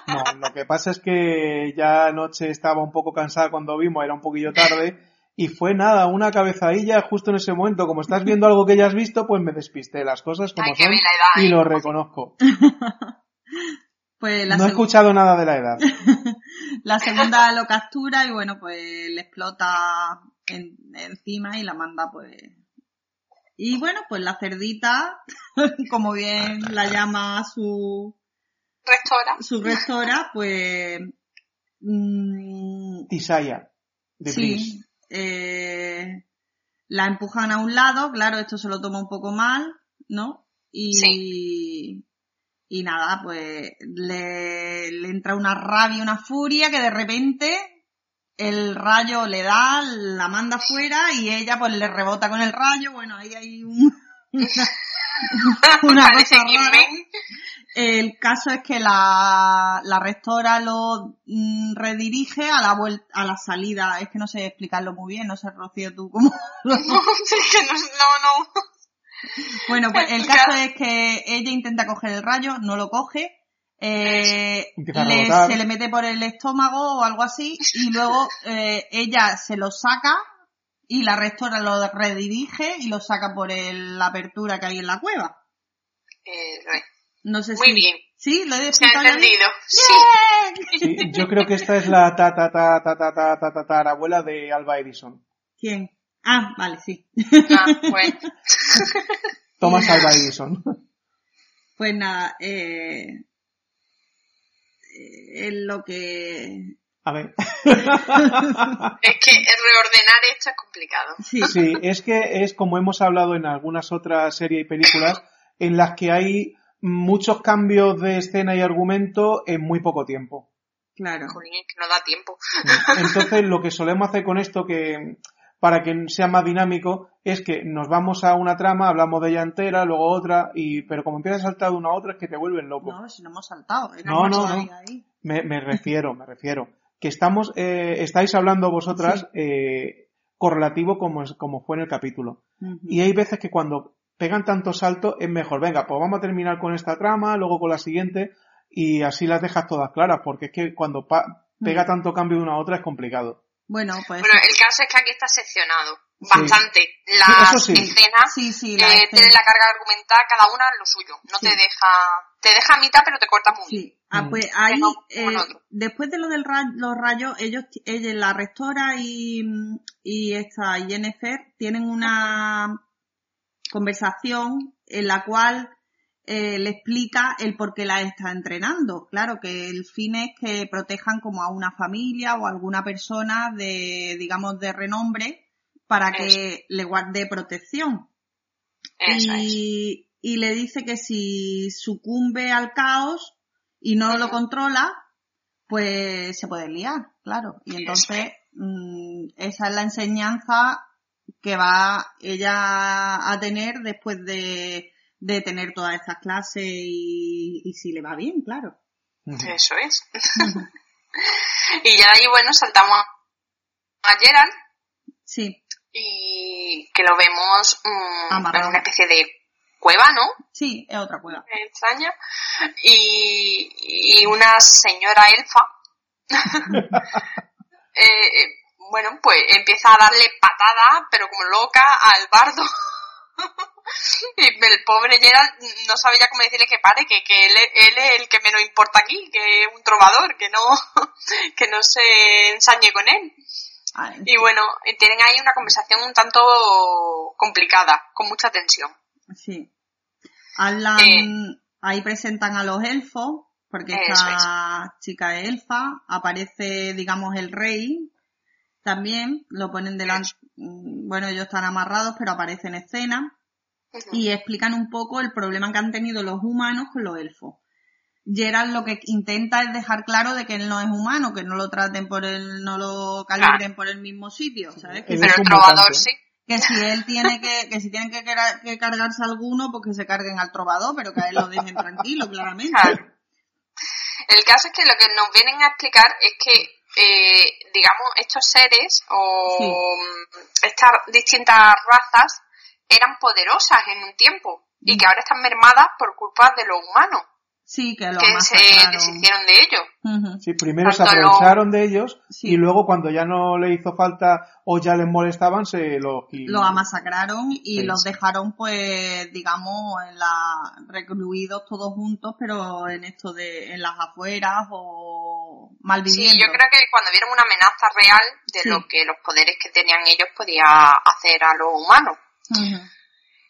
No, lo que pasa es que ya anoche estaba un poco cansada cuando vimos, era un poquillo tarde y fue nada, una cabezadilla justo en ese momento. Como estás viendo algo que ya has visto, pues me despisté las cosas como son y lo reconozco. *laughs* Pues no he escuchado nada de la edad. *laughs* la segunda lo captura y bueno, pues le explota encima y la manda pues... Y bueno, pues la cerdita, *laughs* como bien la llama su... Rectora. Su rectora, pues... Mmm, Tisaya. De sí, eh, la empujan a un lado, claro, esto se lo toma un poco mal, ¿no? Y, y nada, pues le, le entra una rabia, una furia que de repente el rayo le da, la manda fuera y ella pues le rebota con el rayo. Bueno, ahí hay un, *laughs* una, *laughs* cosa rara. El caso es que la, la rectora lo mm, redirige a la vuelta, a la salida. Es que no sé explicarlo muy bien, no sé, Rocío, tú cómo. *laughs* no, no, no. Bueno, pues el caso es que ella intenta coger el rayo, no lo coge, eh, se le mete por el estómago o algo así, y luego eh, ella se lo saca y la rectora lo redirige y lo saca por la apertura que hay en la cueva. Eh, no sé Muy bien. Sí, lo he entendido. Sí. Yo creo que esta es la ta ta ta ta ta ta ta ta, abuela de Alba Edison. ¿Quién? Ah, vale, sí. Ah, bueno. *laughs* Thomas Alva Edison. *laughs* Pues nada, eh, eh, es lo que... A ver. *laughs* es que reordenar esto es complicado. Sí. sí, es que es como hemos hablado en algunas otras series y películas en las que hay muchos cambios de escena y argumento en muy poco tiempo. Claro. que no da tiempo. Entonces, lo que solemos hacer con esto, que para que sea más dinámico, es que nos vamos a una trama, hablamos de ella entera, luego otra, y pero como empiezas a saltar de una a otra es que te vuelven loco. No, si no hemos saltado. No, no, no. Me, me, refiero, me refiero. Que estamos, eh, estáis hablando vosotras eh, correlativo como, como fue en el capítulo. Y hay veces que cuando pegan tanto salto es mejor, venga, pues vamos a terminar con esta trama, luego con la siguiente, y así las dejas todas claras, porque es que cuando pega tanto cambio de una a otra es complicado. Bueno, pues. Bueno, el caso es que aquí está seccionado bastante. Las escenas eh, tienen la carga argumental, cada una lo suyo. No te deja. Te deja a mitad, pero te corta muy bien. Ah, mm. pues ahí, eh, después de lo del los rayos, ellos, ella, la rectora y, y esta Jennifer tienen una conversación en la cual eh, le explica el por qué la está entrenando. Claro que el fin es que protejan como a una familia o a alguna persona de, digamos, de renombre para que le guarde protección. y, y le dice que si sucumbe al caos y no lo controla, pues se puede liar, claro. Y entonces mm, esa es la enseñanza que va ella a tener después de de tener todas estas clases y, y si le va bien, claro. Eso es. *laughs* y ya ahí, bueno, saltamos a Gerald. Sí. Y que lo vemos mm, en una especie de cueva, ¿no? Sí, es otra cueva. Extraña. Y, y una señora elfa. *laughs* Eh, eh, bueno, pues empieza a darle patada, pero como loca, al bardo. Y el pobre Gerald no sabía cómo decirle que pare, que, que él, es el que menos importa aquí, que es un trovador, que no, *laughs* que no se ensañe con él. Y bueno, tienen ahí una conversación un tanto complicada, con mucha tensión. Sí. Hablan, eh. ahí presentan a los elfos, porque esta chica es elfa, aparece, digamos, el rey, también, lo ponen delante, mm, bueno, ellos están amarrados, pero aparece en escena y explican un poco el problema que han tenido los humanos con los elfos. Gerald lo que intenta es dejar claro de que él no es humano, que no lo traten por el, no lo calibren por el mismo sitio, ¿sabes? Pero el trovador sí. Que si él tiene que, que si tienen que, que, cargarse alguno, pues que se carguen al trovador, pero que a él lo dejen tranquilo, claramente. El caso es que lo que nos vienen a explicar es que, eh, digamos, estos seres o estas distintas razas eran poderosas en un tiempo y que ahora están mermadas por culpa de los humanos. Sí, que, lo que se deshicieron de ellos. Sí, primero se aprovecharon de ellos y luego cuando ya no le hizo falta o ya les molestaban, se lo... Lo amasacraron y los dejaron, pues, digamos, en la, recluidos todos juntos, pero en esto de, en las afueras o malviviendo. Sí, yo creo que cuando vieron una amenaza real de lo que los poderes que tenían ellos podía hacer a los humanos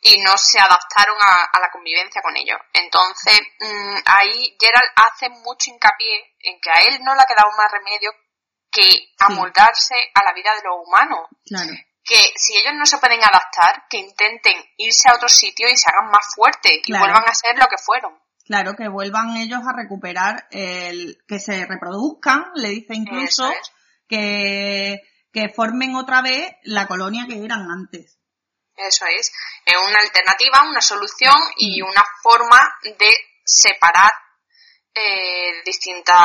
y no se adaptaron a, la convivencia con ellos. Entonces, mm, ahí Gerald hace mucho hincapié en que a él no le ha quedado más remedio que amoldarse a la vida de los humanos. Que si ellos no se pueden adaptar, que intenten irse a otro sitio y se hagan más fuertes y vuelvan a ser lo que fueron. Claro, que vuelvan ellos a recuperar el, que se reproduzcan, le dice incluso que, que formen otra vez la colonia que eran antes. Eso es. Es una alternativa, una solución y una forma de separar eh, distintas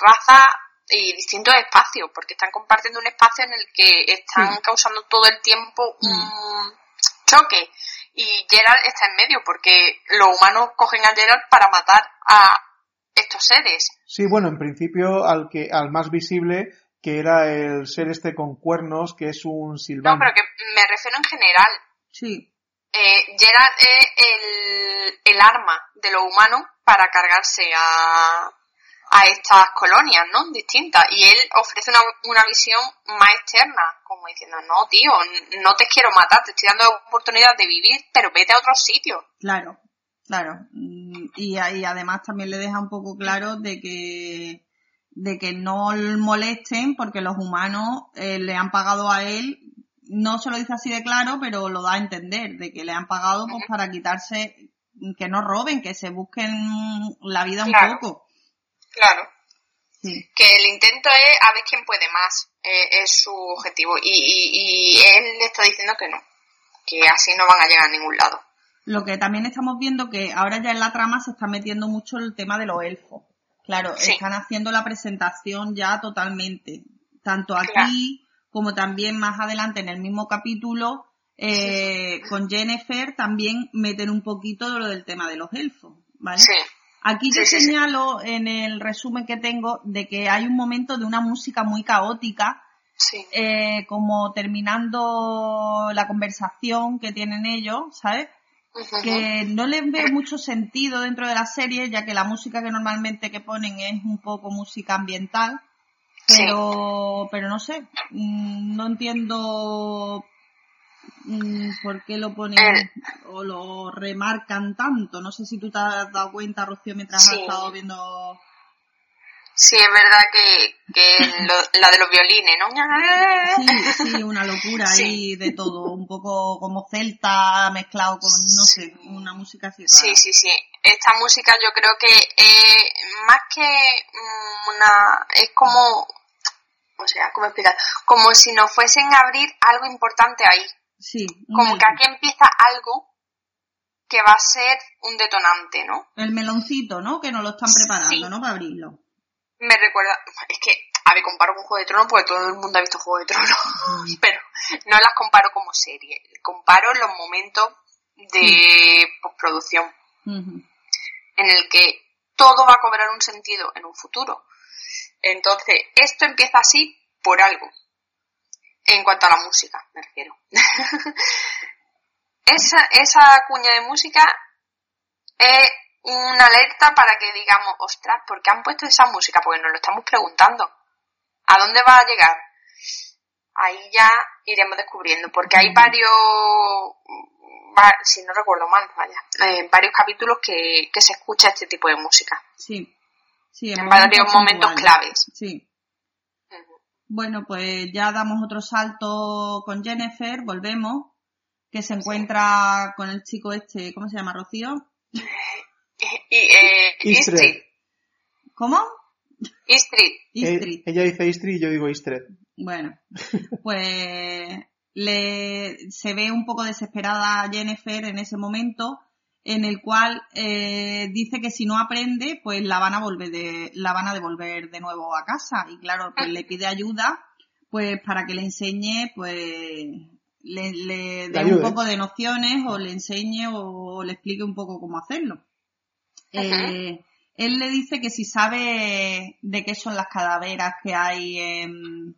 razas y distintos espacios, porque están compartiendo un espacio en el que están causando todo el tiempo un choque. Y Gerald está en medio, porque los humanos cogen a Gerald para matar a estos seres. Sí, bueno, en principio al que al más visible que era el ser este con cuernos, que es un silbán. No, pero que me refiero en general. Sí. Eh, Gerard es el, el, arma de lo humano para cargarse a, a estas colonias, ¿no? Distintas. Y él ofrece una, una visión más externa, como diciendo, no, tío, no te quiero matar, te estoy dando oportunidad de vivir, pero vete a otro sitio. Claro, claro. Mm, y, y además también le deja un poco claro de que de que no molesten porque los humanos eh, le han pagado a él, no se lo dice así de claro, pero lo da a entender, de que le han pagado pues para quitarse, que no roben, que se busquen la vida un poco. Claro. Que el intento es a ver quién puede más, eh, es su objetivo. Y, y, y él le está diciendo que no, que así no van a llegar a ningún lado. Lo que también estamos viendo que ahora ya en la trama se está metiendo mucho el tema de los elfos Claro, están haciendo la presentación ya totalmente, tanto aquí como también más adelante en el mismo capítulo, eh, con Jennifer también meten un poquito de lo del tema de los elfos, ¿vale? Sí. Aquí yo señalo en el resumen que tengo de que hay un momento de una música muy caótica, eh, como terminando la conversación que tienen ellos, ¿sabes? Que no les veo mucho sentido dentro de la serie, ya que la música que normalmente que ponen es un poco música ambiental, pero, pero no sé, mm, no entiendo mm, por qué lo ponen eh. o lo remarcan tanto. No sé si tú te has dado cuenta, Rocío, mientras has estado viendo Sí, es verdad que, que la de los violines, ¿no? Sí, sí, *laughs* una locura ahí de todo, un poco como celta mezclado con, no sé, una música así. Sí, sí, sí. Esta música yo creo que es más que una, es como, o sea, ¿cómo explicar? Como si nos fuesen a abrir algo importante ahí. Sí. Como que aquí empieza algo que va a ser un detonante, ¿no? El meloncito, ¿no? Que nos lo están preparando, ¿no? Para abrirlo me recuerda, es que, a ver, comparo con Juego de Tronos porque todo el mundo ha visto Juego de Tronos, *laughs* pero no las comparo como serie, comparo los momentos de postproducción en el que todo va a cobrar un sentido en un futuro. Entonces, esto empieza así por algo. En cuanto a la música, me refiero. *laughs* esa, esa cuña de música es una alerta para que digamos, ostras, ¿por qué han puesto esa música? Porque nos lo estamos preguntando. ¿A dónde va a llegar? Ahí ya iremos descubriendo, porque hay varios, si no recuerdo mal, vaya, eh, varios capítulos que, se escucha este tipo de música. Sí, sí, en, varios momentos claves. Sí. Bueno, pues ya damos otro salto con Jennifer, volvemos, que se encuentra con el chico este, ¿cómo se llama? Rocío. *laughs* Y, eh, Istrid. ¿Cómo? Istrid. Istrid. ella dice Istrid y yo digo Istrid. Bueno, *laughs* pues le, se ve un poco desesperada Jennifer en ese momento en el cual eh, dice que si no aprende, pues la van a volver de, la van a devolver de nuevo a casa. Y claro, pues le pide ayuda, pues para que le enseñe, pues le, le dé un poco de nociones o le enseñe o le explique un poco cómo hacerlo. Eh, él le dice que si sabe de qué son las calaveras que hay en,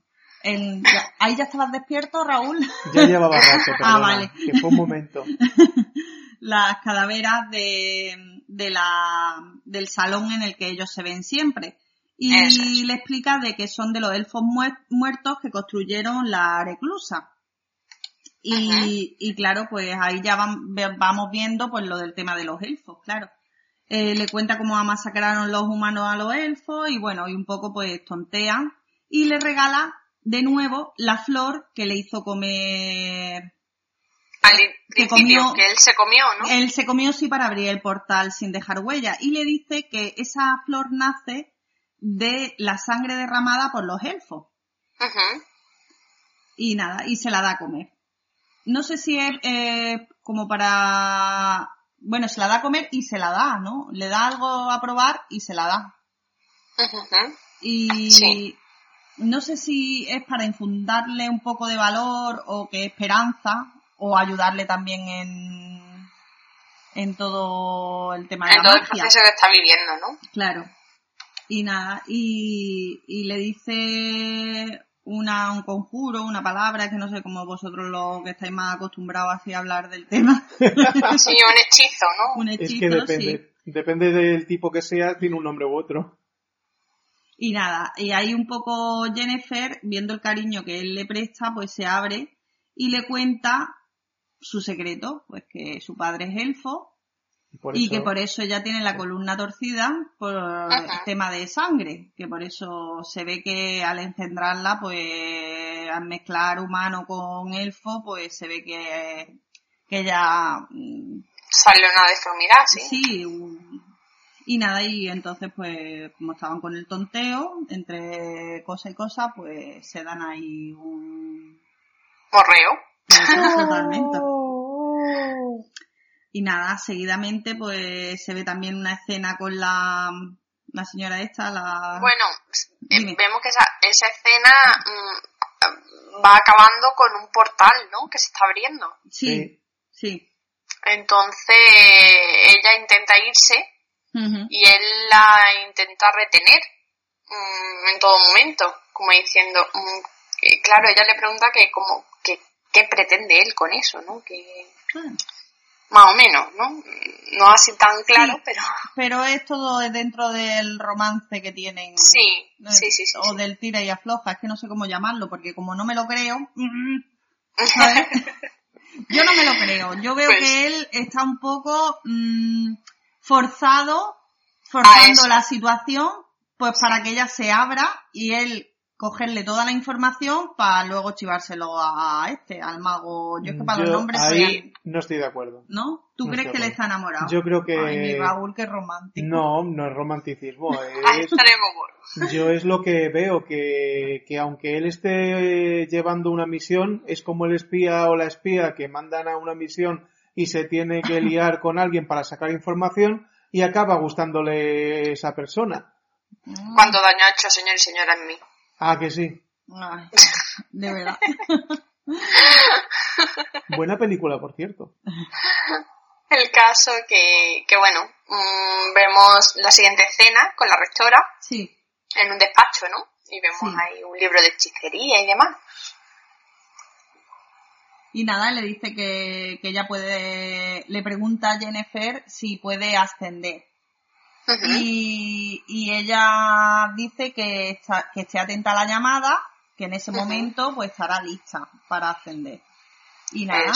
¿Ahí ya estabas despierto, Raúl? Ya llevaba rato, *laughs* ah, vale. que fue un momento. *laughs* las calaveras de, de la, del salón en el que ellos se ven siempre. Y le explica de que son de los elfos muertos que construyeron la reclusa. Y, y, claro, pues ahí ya vamos viendo pues lo del tema de los elfos, claro. Eh, le cuenta cómo masacraron los humanos a los elfos y bueno, y un poco pues tontean. Y le regala de nuevo la flor que le hizo comer que, comió, que él se comió, ¿no? Él se comió sí para abrir el portal sin dejar huella y le dice que esa flor nace de la sangre derramada por los elfos. Y nada, y se la da a comer. No sé si es eh, como para... Bueno, se la da a comer y se la da, ¿no? Le da algo a probar y se la da. Y no sé si es para infundarle un poco de valor o que esperanza, o ayudarle también en, en todo el tema de en todo el proceso que está viviendo, ¿no? Claro. Y nada, y, y le dice una, un conjuro, una palabra, que no sé cómo vosotros los que estáis más acostumbrados a hablar del tema. *laughs* sí, un hechizo, ¿no? Un hechizo, es que depende, depende del tipo que sea, tiene un nombre u otro. Y nada, y ahí un poco Jennifer, viendo el cariño que él le presta, pues se abre y le cuenta su secreto, pues que su padre es elfo y que por eso ella tiene la columna torcida por el tema de sangre, que por eso se ve que al engendrarla, pues al mezclar humano con elfo, pues se ve que, que ella... Mm, Sale una deformidad, sí. Sí, y nada, y entonces pues como estaban con el tonteo, entre cosa y cosa, pues se dan ahí un... Correo. Totalmente. *laughs* *laughs* *laughs* Y nada, seguidamente pues se ve también una escena con la, la señora esta, la... Bueno, eh, vemos que esa, esa escena mm, va acabando con un portal, ¿no? Que se está abriendo. Sí, sí. Entonces ella intenta irse y él la intenta retener mm, en todo momento, como diciendo, mm, claro, ella le pregunta que como que qué pretende él con eso, ¿no? Que más o menos, ¿no? No así tan claro, pero *laughs* pero es todo dentro del romance que tienen. Sí, sí, sí, O del tira y afloja, es que no sé cómo llamarlo, porque como no me lo creo, *laughs* *laughs* yo no me lo creo. Yo veo pues que él está un poco mm, forzado, forzando la situación, pues para que ella se abra y él cogerle toda la información para luego chivárselo a este, al mago. Yo es que para los nombres ahí no estoy de acuerdo. ¿No? ¿Tú crees que él está enamorado? Yo creo que... Ay, mi Raúl, qué romántico. No, no es romanticismo. *laughs* Es... Yo es lo que veo, que, que aunque él esté llevando una misión, es como el espía o la espía que mandan a una misión y se tiene que liar *laughs* con alguien para sacar información y acaba gustándole esa persona. ¿Cuánto daño ha hecho señor y señora en mí? Ah, que sí. *laughs* de verdad. Buena película, por cierto. El caso que, que bueno, mm, vemos la siguiente escena con la rectora. Sí. En un despacho, ¿no? Y vemos ahí un libro de hechicería y demás. Y nada, le dice que, que ella puede, le pregunta a Jennifer si puede ascender y, ella dice que, que esté atenta a la llamada, que en ese momento pues estará lista para ascender. Y nada,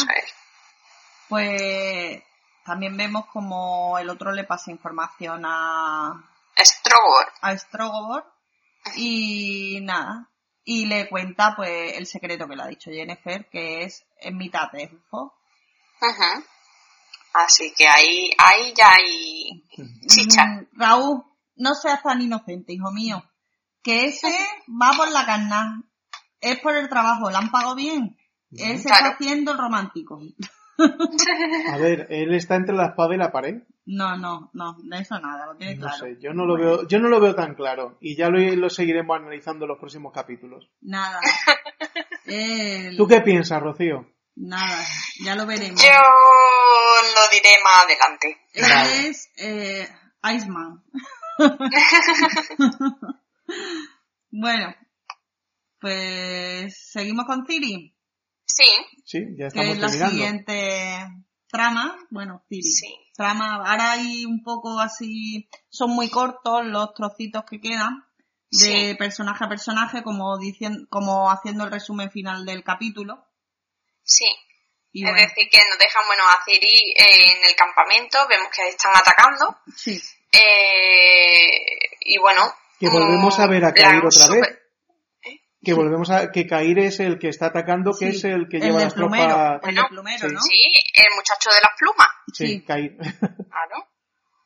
pues también vemos como el otro le pasa información a Strogor. A Strogor y nada, y le cuenta pues el secreto que le ha dicho Jennifer, que es en mitad de elfo. Así que ahí, ahí ya hay chicha. Mm, Raúl, no seas tan inocente, hijo mío. Que ese va por la carna. Es por el trabajo, ¿le han pagado bien? Él se está haciendo el romántico. A ver, él está entre la espada y la pared. No, no, no, de eso nada, lo tiene No claro. sé, yo no lo veo, yo no lo veo tan claro. Y ya lo, lo seguiremos analizando en los próximos capítulos. Nada. *laughs* Él- ¿Tú qué piensas, Rocío? Nada, ya lo veremos. Yo lo diré más adelante. Vale. es eh, Iceman. *laughs* bueno, pues seguimos con Ciri, Sí, Sí, ya que estamos es la terminando. siguiente trama. Bueno, Ciri. sí. Trama, ahora hay un poco así, son muy cortos los trocitos que quedan de Sí. personaje a personaje, como diciendo, como haciendo el resumen final del capítulo. Sí. Y es bueno, decir, que nos dejan, bueno, a Ciri eh, en el campamento, vemos que están atacando. sí, Eh, y bueno. Que volvemos a ver a Kair otra super- vez. Que volvemos a, que Kair es el que está atacando, que Sí, es el que el lleva las plumero, tropas. el Bueno, del plumero, sí. ¿no? Sí, el muchacho de las plumas. Sí, sí. Kair. *laughs* Claro.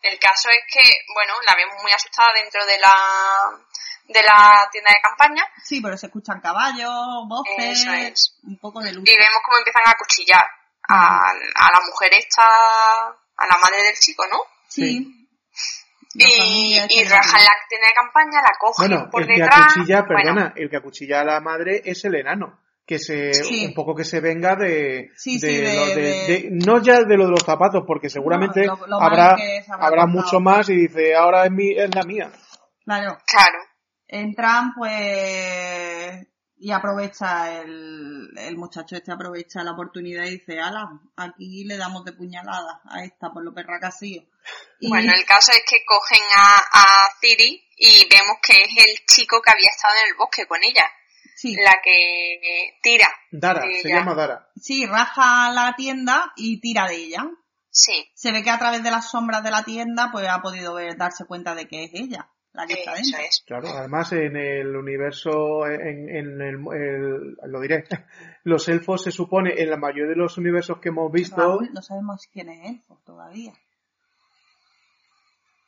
El caso es que, bueno, la vemos muy asustada dentro de la, de la tienda de campaña Sí, pero se escuchan caballos, voces, es. un poco de luz. y vemos cómo empiezan a acuchillar a, a la mujer esta, a la madre del chico, ¿no? Sí. Y, y rajan la tienda de campaña, la cogen Bueno, por el que detrás. acuchilla, bueno, perdona, el que acuchilla a la madre es el enano. Que se, Sí. un poco que se venga de, Sí, de sí, de- lo de- de- de- no ya de lo de los zapatos, porque seguramente lo- lo mal habrá, que habrá mucho más y dice, ahora es mi, es la mía. Claro. Claro. Entran, pues, y aprovecha el, el muchacho este aprovecha la oportunidad y dice, ala, aquí le damos de puñalada a esta por lo perra que ha sido". Y, Bueno, el caso es que cogen a, a Ciri y vemos que es el chico que había estado en el bosque con ella, sí, la que tira. Dara, de se ella. llama Dara. sí, raja la tienda y tira de ella. Sí, Se ve que a través de las sombras de la tienda, pues ha podido ver, darse cuenta de que es ella la que está eso dentro. es. Claro, además en el universo, en, en el, el- lo diré, *laughs* los elfos se supone, en la mayoría de los universos que hemos visto, Raúl, no sabemos quién es elfo todavía.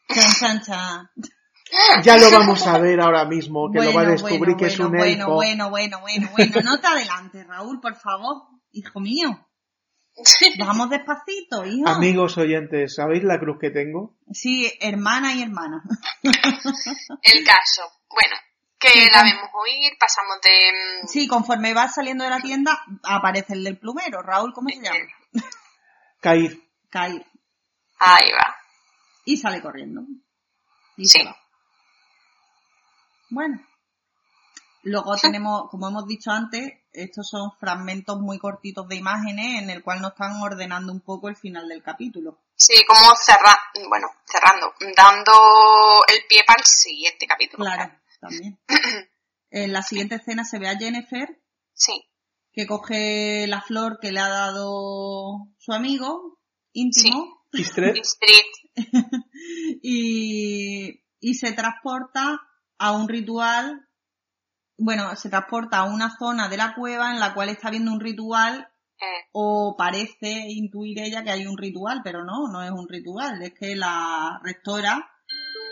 Chan, chan, chan. ya lo vamos a ver ahora mismo, que lo va a Bueno, descubrir bueno, que es bueno, un bueno, elfo. Bueno, bueno, bueno, bueno, no te adelantes, Raúl, por favor, hijo mío. Vamos despacito, hijo. Amigos oyentes, ¿sabéis la cruz que tengo? Sí, hermana y hermana. El caso, bueno, que Sí, la vemos huir, pasamos de... mm, Sí, conforme vas saliendo de la tienda, aparece el del plumero. Raúl, ¿cómo se llama? Cair. Cair. Ahí va. Y sale corriendo. Y Sí. se va. Bueno. Luego tenemos, como hemos dicho antes, estos son fragmentos muy cortitos de imágenes en el cual nos están ordenando un poco el final del capítulo. Sí, como cerra... bueno, cerrando, dando el pie para el siguiente capítulo. Claro, también. *clears throat* En la siguiente escena se ve a Jennifer Sí, que coge la flor que le ha dado su amigo íntimo. *laughs* Y, y se transporta a un ritual, bueno, se transporta a una zona de la cueva en la cual está viendo un ritual eh, o parece intuir ella que hay un ritual, pero no, no es un ritual, es que la rectora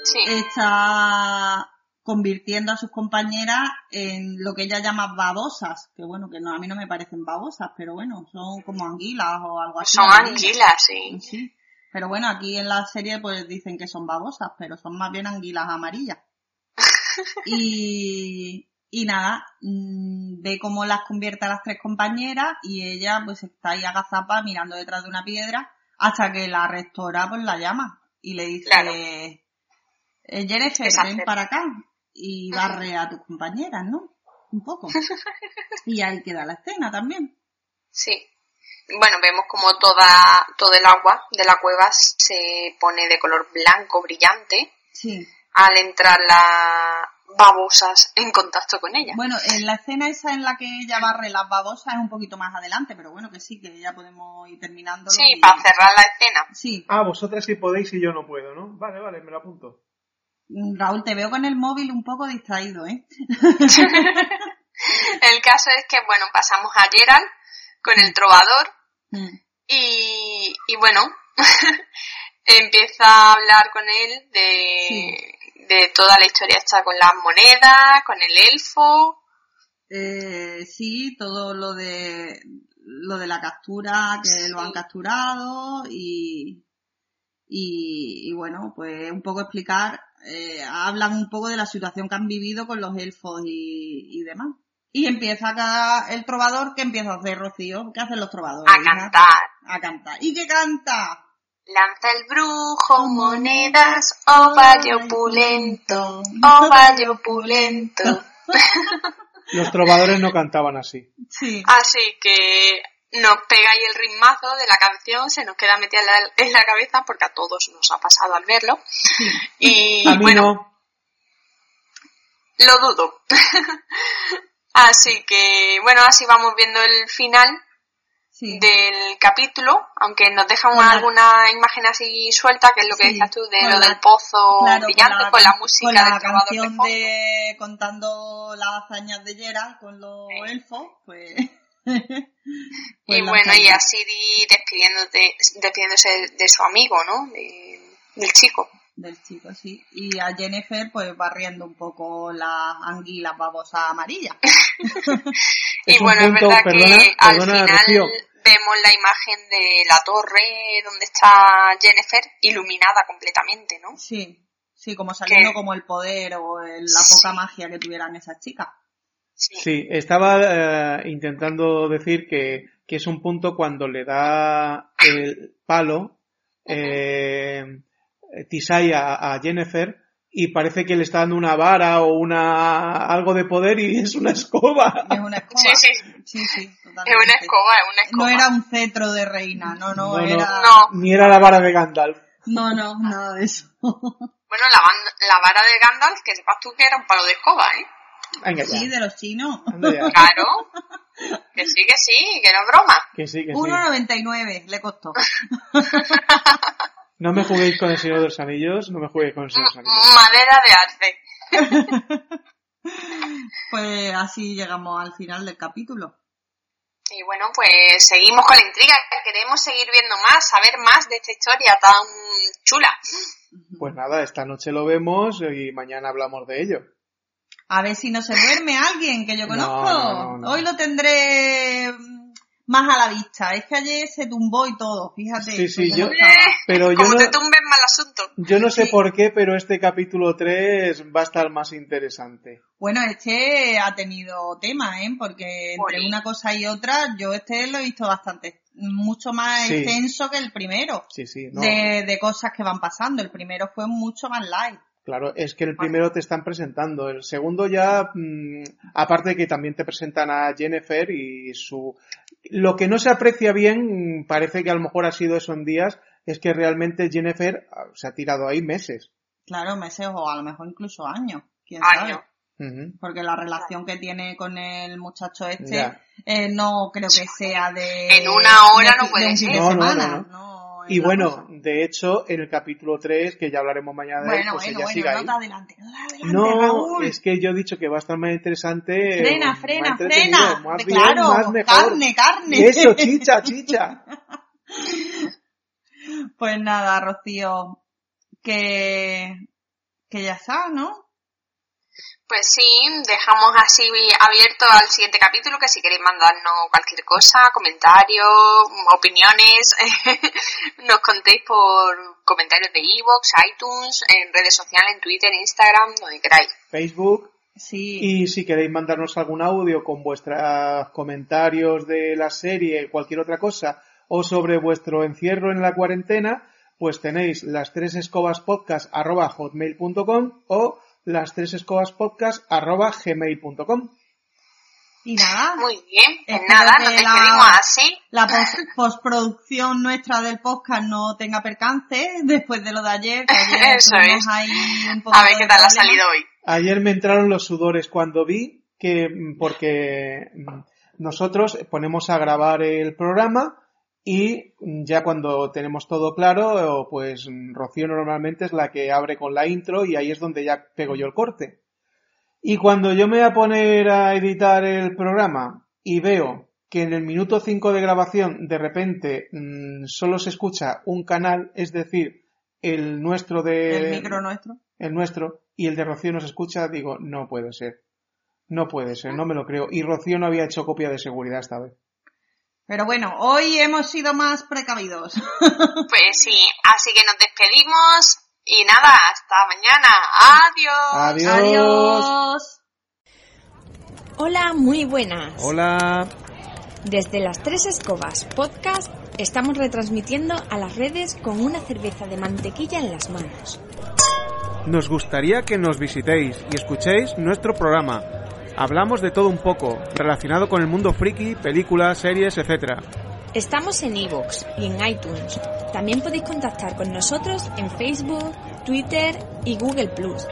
sí, está convirtiendo a sus compañeras en lo que ella llama babosas, que bueno, que no, a mí no me parecen babosas, pero bueno, son como anguilas o algo así. son anguilas. anguilas, sí. Sí. Pero bueno, aquí en la serie pues dicen que son babosas, pero son más bien anguilas amarillas. *laughs* y, y nada, mm, ve cómo las convierte a las tres compañeras y ella pues está ahí agazapa mirando detrás de una piedra hasta que la rectora pues la llama y le dice, Claro. eh, Jennifer, ven para acá y barre a tus compañeras, ¿no? Un poco. *laughs* y ahí queda la escena también. Sí. Bueno, vemos como toda, todo el agua de la cueva se pone de color blanco brillante Sí. al entrar las babosas en contacto con ella. Bueno, en la escena esa en la que ella barre las babosas es un poquito más adelante, pero bueno, que sí, que ya podemos ir terminando. Sí, para cerrar la escena. Sí, Ah, vosotras sí podéis y yo no puedo, ¿no? Vale, vale, me lo apunto. Mm, Raúl, te veo con el móvil un poco distraído, ¿eh? *laughs* El caso es que, bueno, pasamos a Gerald con el trovador Mm, y, y bueno, *laughs* empieza a hablar con él de, Sí. De toda la historia esta con las monedas, con el elfo. Eh, sí, todo lo de lo de la captura, que lo han capturado y, y, y bueno, pues un poco explicar, eh, hablan un poco de la situación que han vivido con los elfos y, y demás. Y empieza acá el trovador, que empieza a hacer Rocío? ¿Qué hacen los trovadores? A cantar. A cantar. ¿Y qué canta? Lanza el brujo monedas, oh valle opulento, oh valle opulento. *laughs* Los trovadores no cantaban así. Sí. Así que nos pega ahí el ritmazo de la canción, se nos queda metida en la, en la cabeza porque a todos nos ha pasado al verlo. Y A mí bueno, no. lo dudo. *laughs* así que bueno, así vamos viendo el final Sí. del capítulo, aunque nos deja una- alguna imagen así suelta, que es lo que Sí, decías tú, de con lo la- del pozo Claro, brillante, con la, música con la del trovador de canción fondo. de contando las hazañas de Geralt con los Sí. elfos, pues. *laughs* Y pues la bueno, y así di- despidiéndote, despidiéndose de su amigo, ¿no? De- del chico. Del chico, sí. Y a Jennifer, pues barriendo un poco las anguilas babosas amarillas. *laughs* *laughs* Y bueno, punto- es verdad perdona, que al perdona, final Rocío. Vemos la imagen de la torre donde está Jennifer iluminada completamente, ¿no? Sí, sí, como saliendo ¿Qué? como el poder o el- la Sí. poca magia que tuvieran esas chicas. Sí. Sí, estaba eh, intentando decir que, que es un punto cuando le da el palo eh, Tisai a, a Jennifer y parece que le está dando una vara o una algo de poder y es una escoba. Es una escoba. Sí, sí, Sí, sí, es totalmente. una escoba, es una escoba. No era un cetro de reina, no, no, No, no. era... No. Ni era la vara de Gandalf. No, no, nada de eso. *laughs* Bueno, la, vara de Gandalf, que sepas tú que era un palo de escoba, ¿eh? Venga. Sí, de los chinos. Claro. *laughs* que sí, que sí, que no es broma. Que sí, que sí. 1,99 le costó. *laughs* No me juguéis con el Señor de los Anillos, no me juguéis con el Señor de los Anillos. Madera de arce. Pues así llegamos al final del capítulo. Y bueno, pues seguimos con la intriga. Queremos seguir viendo más, saber más de esta historia tan chula. Pues nada, esta noche lo vemos y mañana hablamos de ello. A ver si no se duerme alguien que yo No, conozco. no, no, no. Hoy lo tendré más a la vista. Es que ayer se tumbó y todo, fíjate. Sí, sí, pues yo-. *laughs* Pero yo Como no, te tumbes mal asunto. yo no sé Sí. por qué, pero este capítulo 3 va a estar más interesante. Bueno, este ha tenido tema, ¿eh? Porque entre una cosa y otra, yo este lo he visto bastante, mucho más Sí. extenso que el primero. Sí, sí, no. De, de cosas que van pasando. El primero fue mucho más light. Claro, es que el primero te están presentando. El segundo ya, mm, aparte de que también te presentan a Jennifer y su... Lo que no se aprecia bien, mm, parece que a lo mejor ha sido eso en días, es que realmente Jennifer ah, se ha tirado ahí meses. Claro, meses o a lo mejor incluso años. ¿Quién Años. sabe? Porque la relación que tiene con el muchacho este eh, no creo que sea de... En una hora de no puede ser. de No, no, semana, no, no es Y bueno, cosa. de hecho, en el capítulo 3, que ya hablaremos mañana de él, Bueno, pues bueno, ella bueno, sigue ahí. adelante, adelante, No, Raúl. es que yo he dicho que va a estar más interesante. Frena, frena, frena. Más De- bien, claro, más mejor. carne, carne. Eso, chicha, chicha. *laughs* Pues nada, Rocío, que, que ya está, ¿no? Pues sí, dejamos así abierto al siguiente capítulo, que si queréis mandarnos cualquier cosa, comentarios, opiniones, *laughs* nos contéis por comentarios de iVoox, iTunes, en redes sociales, en Twitter, Instagram, donde queráis. Facebook. Sí. Y si queréis mandarnos algún audio con vuestros comentarios de la serie, cualquier otra cosa, o sobre vuestro encierro en la cuarentena, pues tenéis las tres escobas podcast arroba hotmail.com o las tres escobas podcast arroba gmail.com. Y nada, Muy bien, pues nada, que nos la- despedimos así. la pos- postproducción nuestra del podcast no tenga percance después de lo de ayer, que ayer *laughs* Eso es. ahí un poco A ver qué tal ha salido hoy. Ayer me entraron los sudores cuando vi que, mm, porque mm, nosotros ponemos a grabar el programa y ya cuando tenemos todo claro, pues Rocío normalmente es la que abre con la intro y ahí es donde ya pego yo el corte. Y cuando yo me voy a poner a editar el programa y veo que en el minuto 5 de grabación de repente mm, solo se escucha un canal, es decir, el nuestro de El micro nuestro. el nuestro, y el de Rocío nos escucha, digo, no puede ser. No puede ser, no me lo creo. Y Rocío no había hecho copia de seguridad esta vez. Pero bueno, hoy hemos sido más precavidos. *laughs* Pues sí, así que nos despedimos y nada, hasta mañana. Adiós. Adiós. Hola, muy buenas. Hola. Desde las Tres Escobas Podcast estamos retransmitiendo a las redes con una cerveza de mantequilla en las manos. Nos gustaría que nos visitéis y escuchéis nuestro programa. Hablamos de todo un poco, relacionado con el mundo friki, películas, series, etc. Estamos en iVoox y en iTunes. También podéis contactar con nosotros en Facebook, Twitter y Google Plus.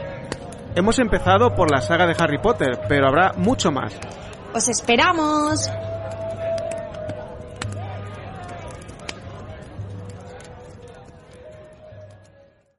Hemos empezado por la saga de Harry Potter, pero habrá mucho más. ¡Os esperamos!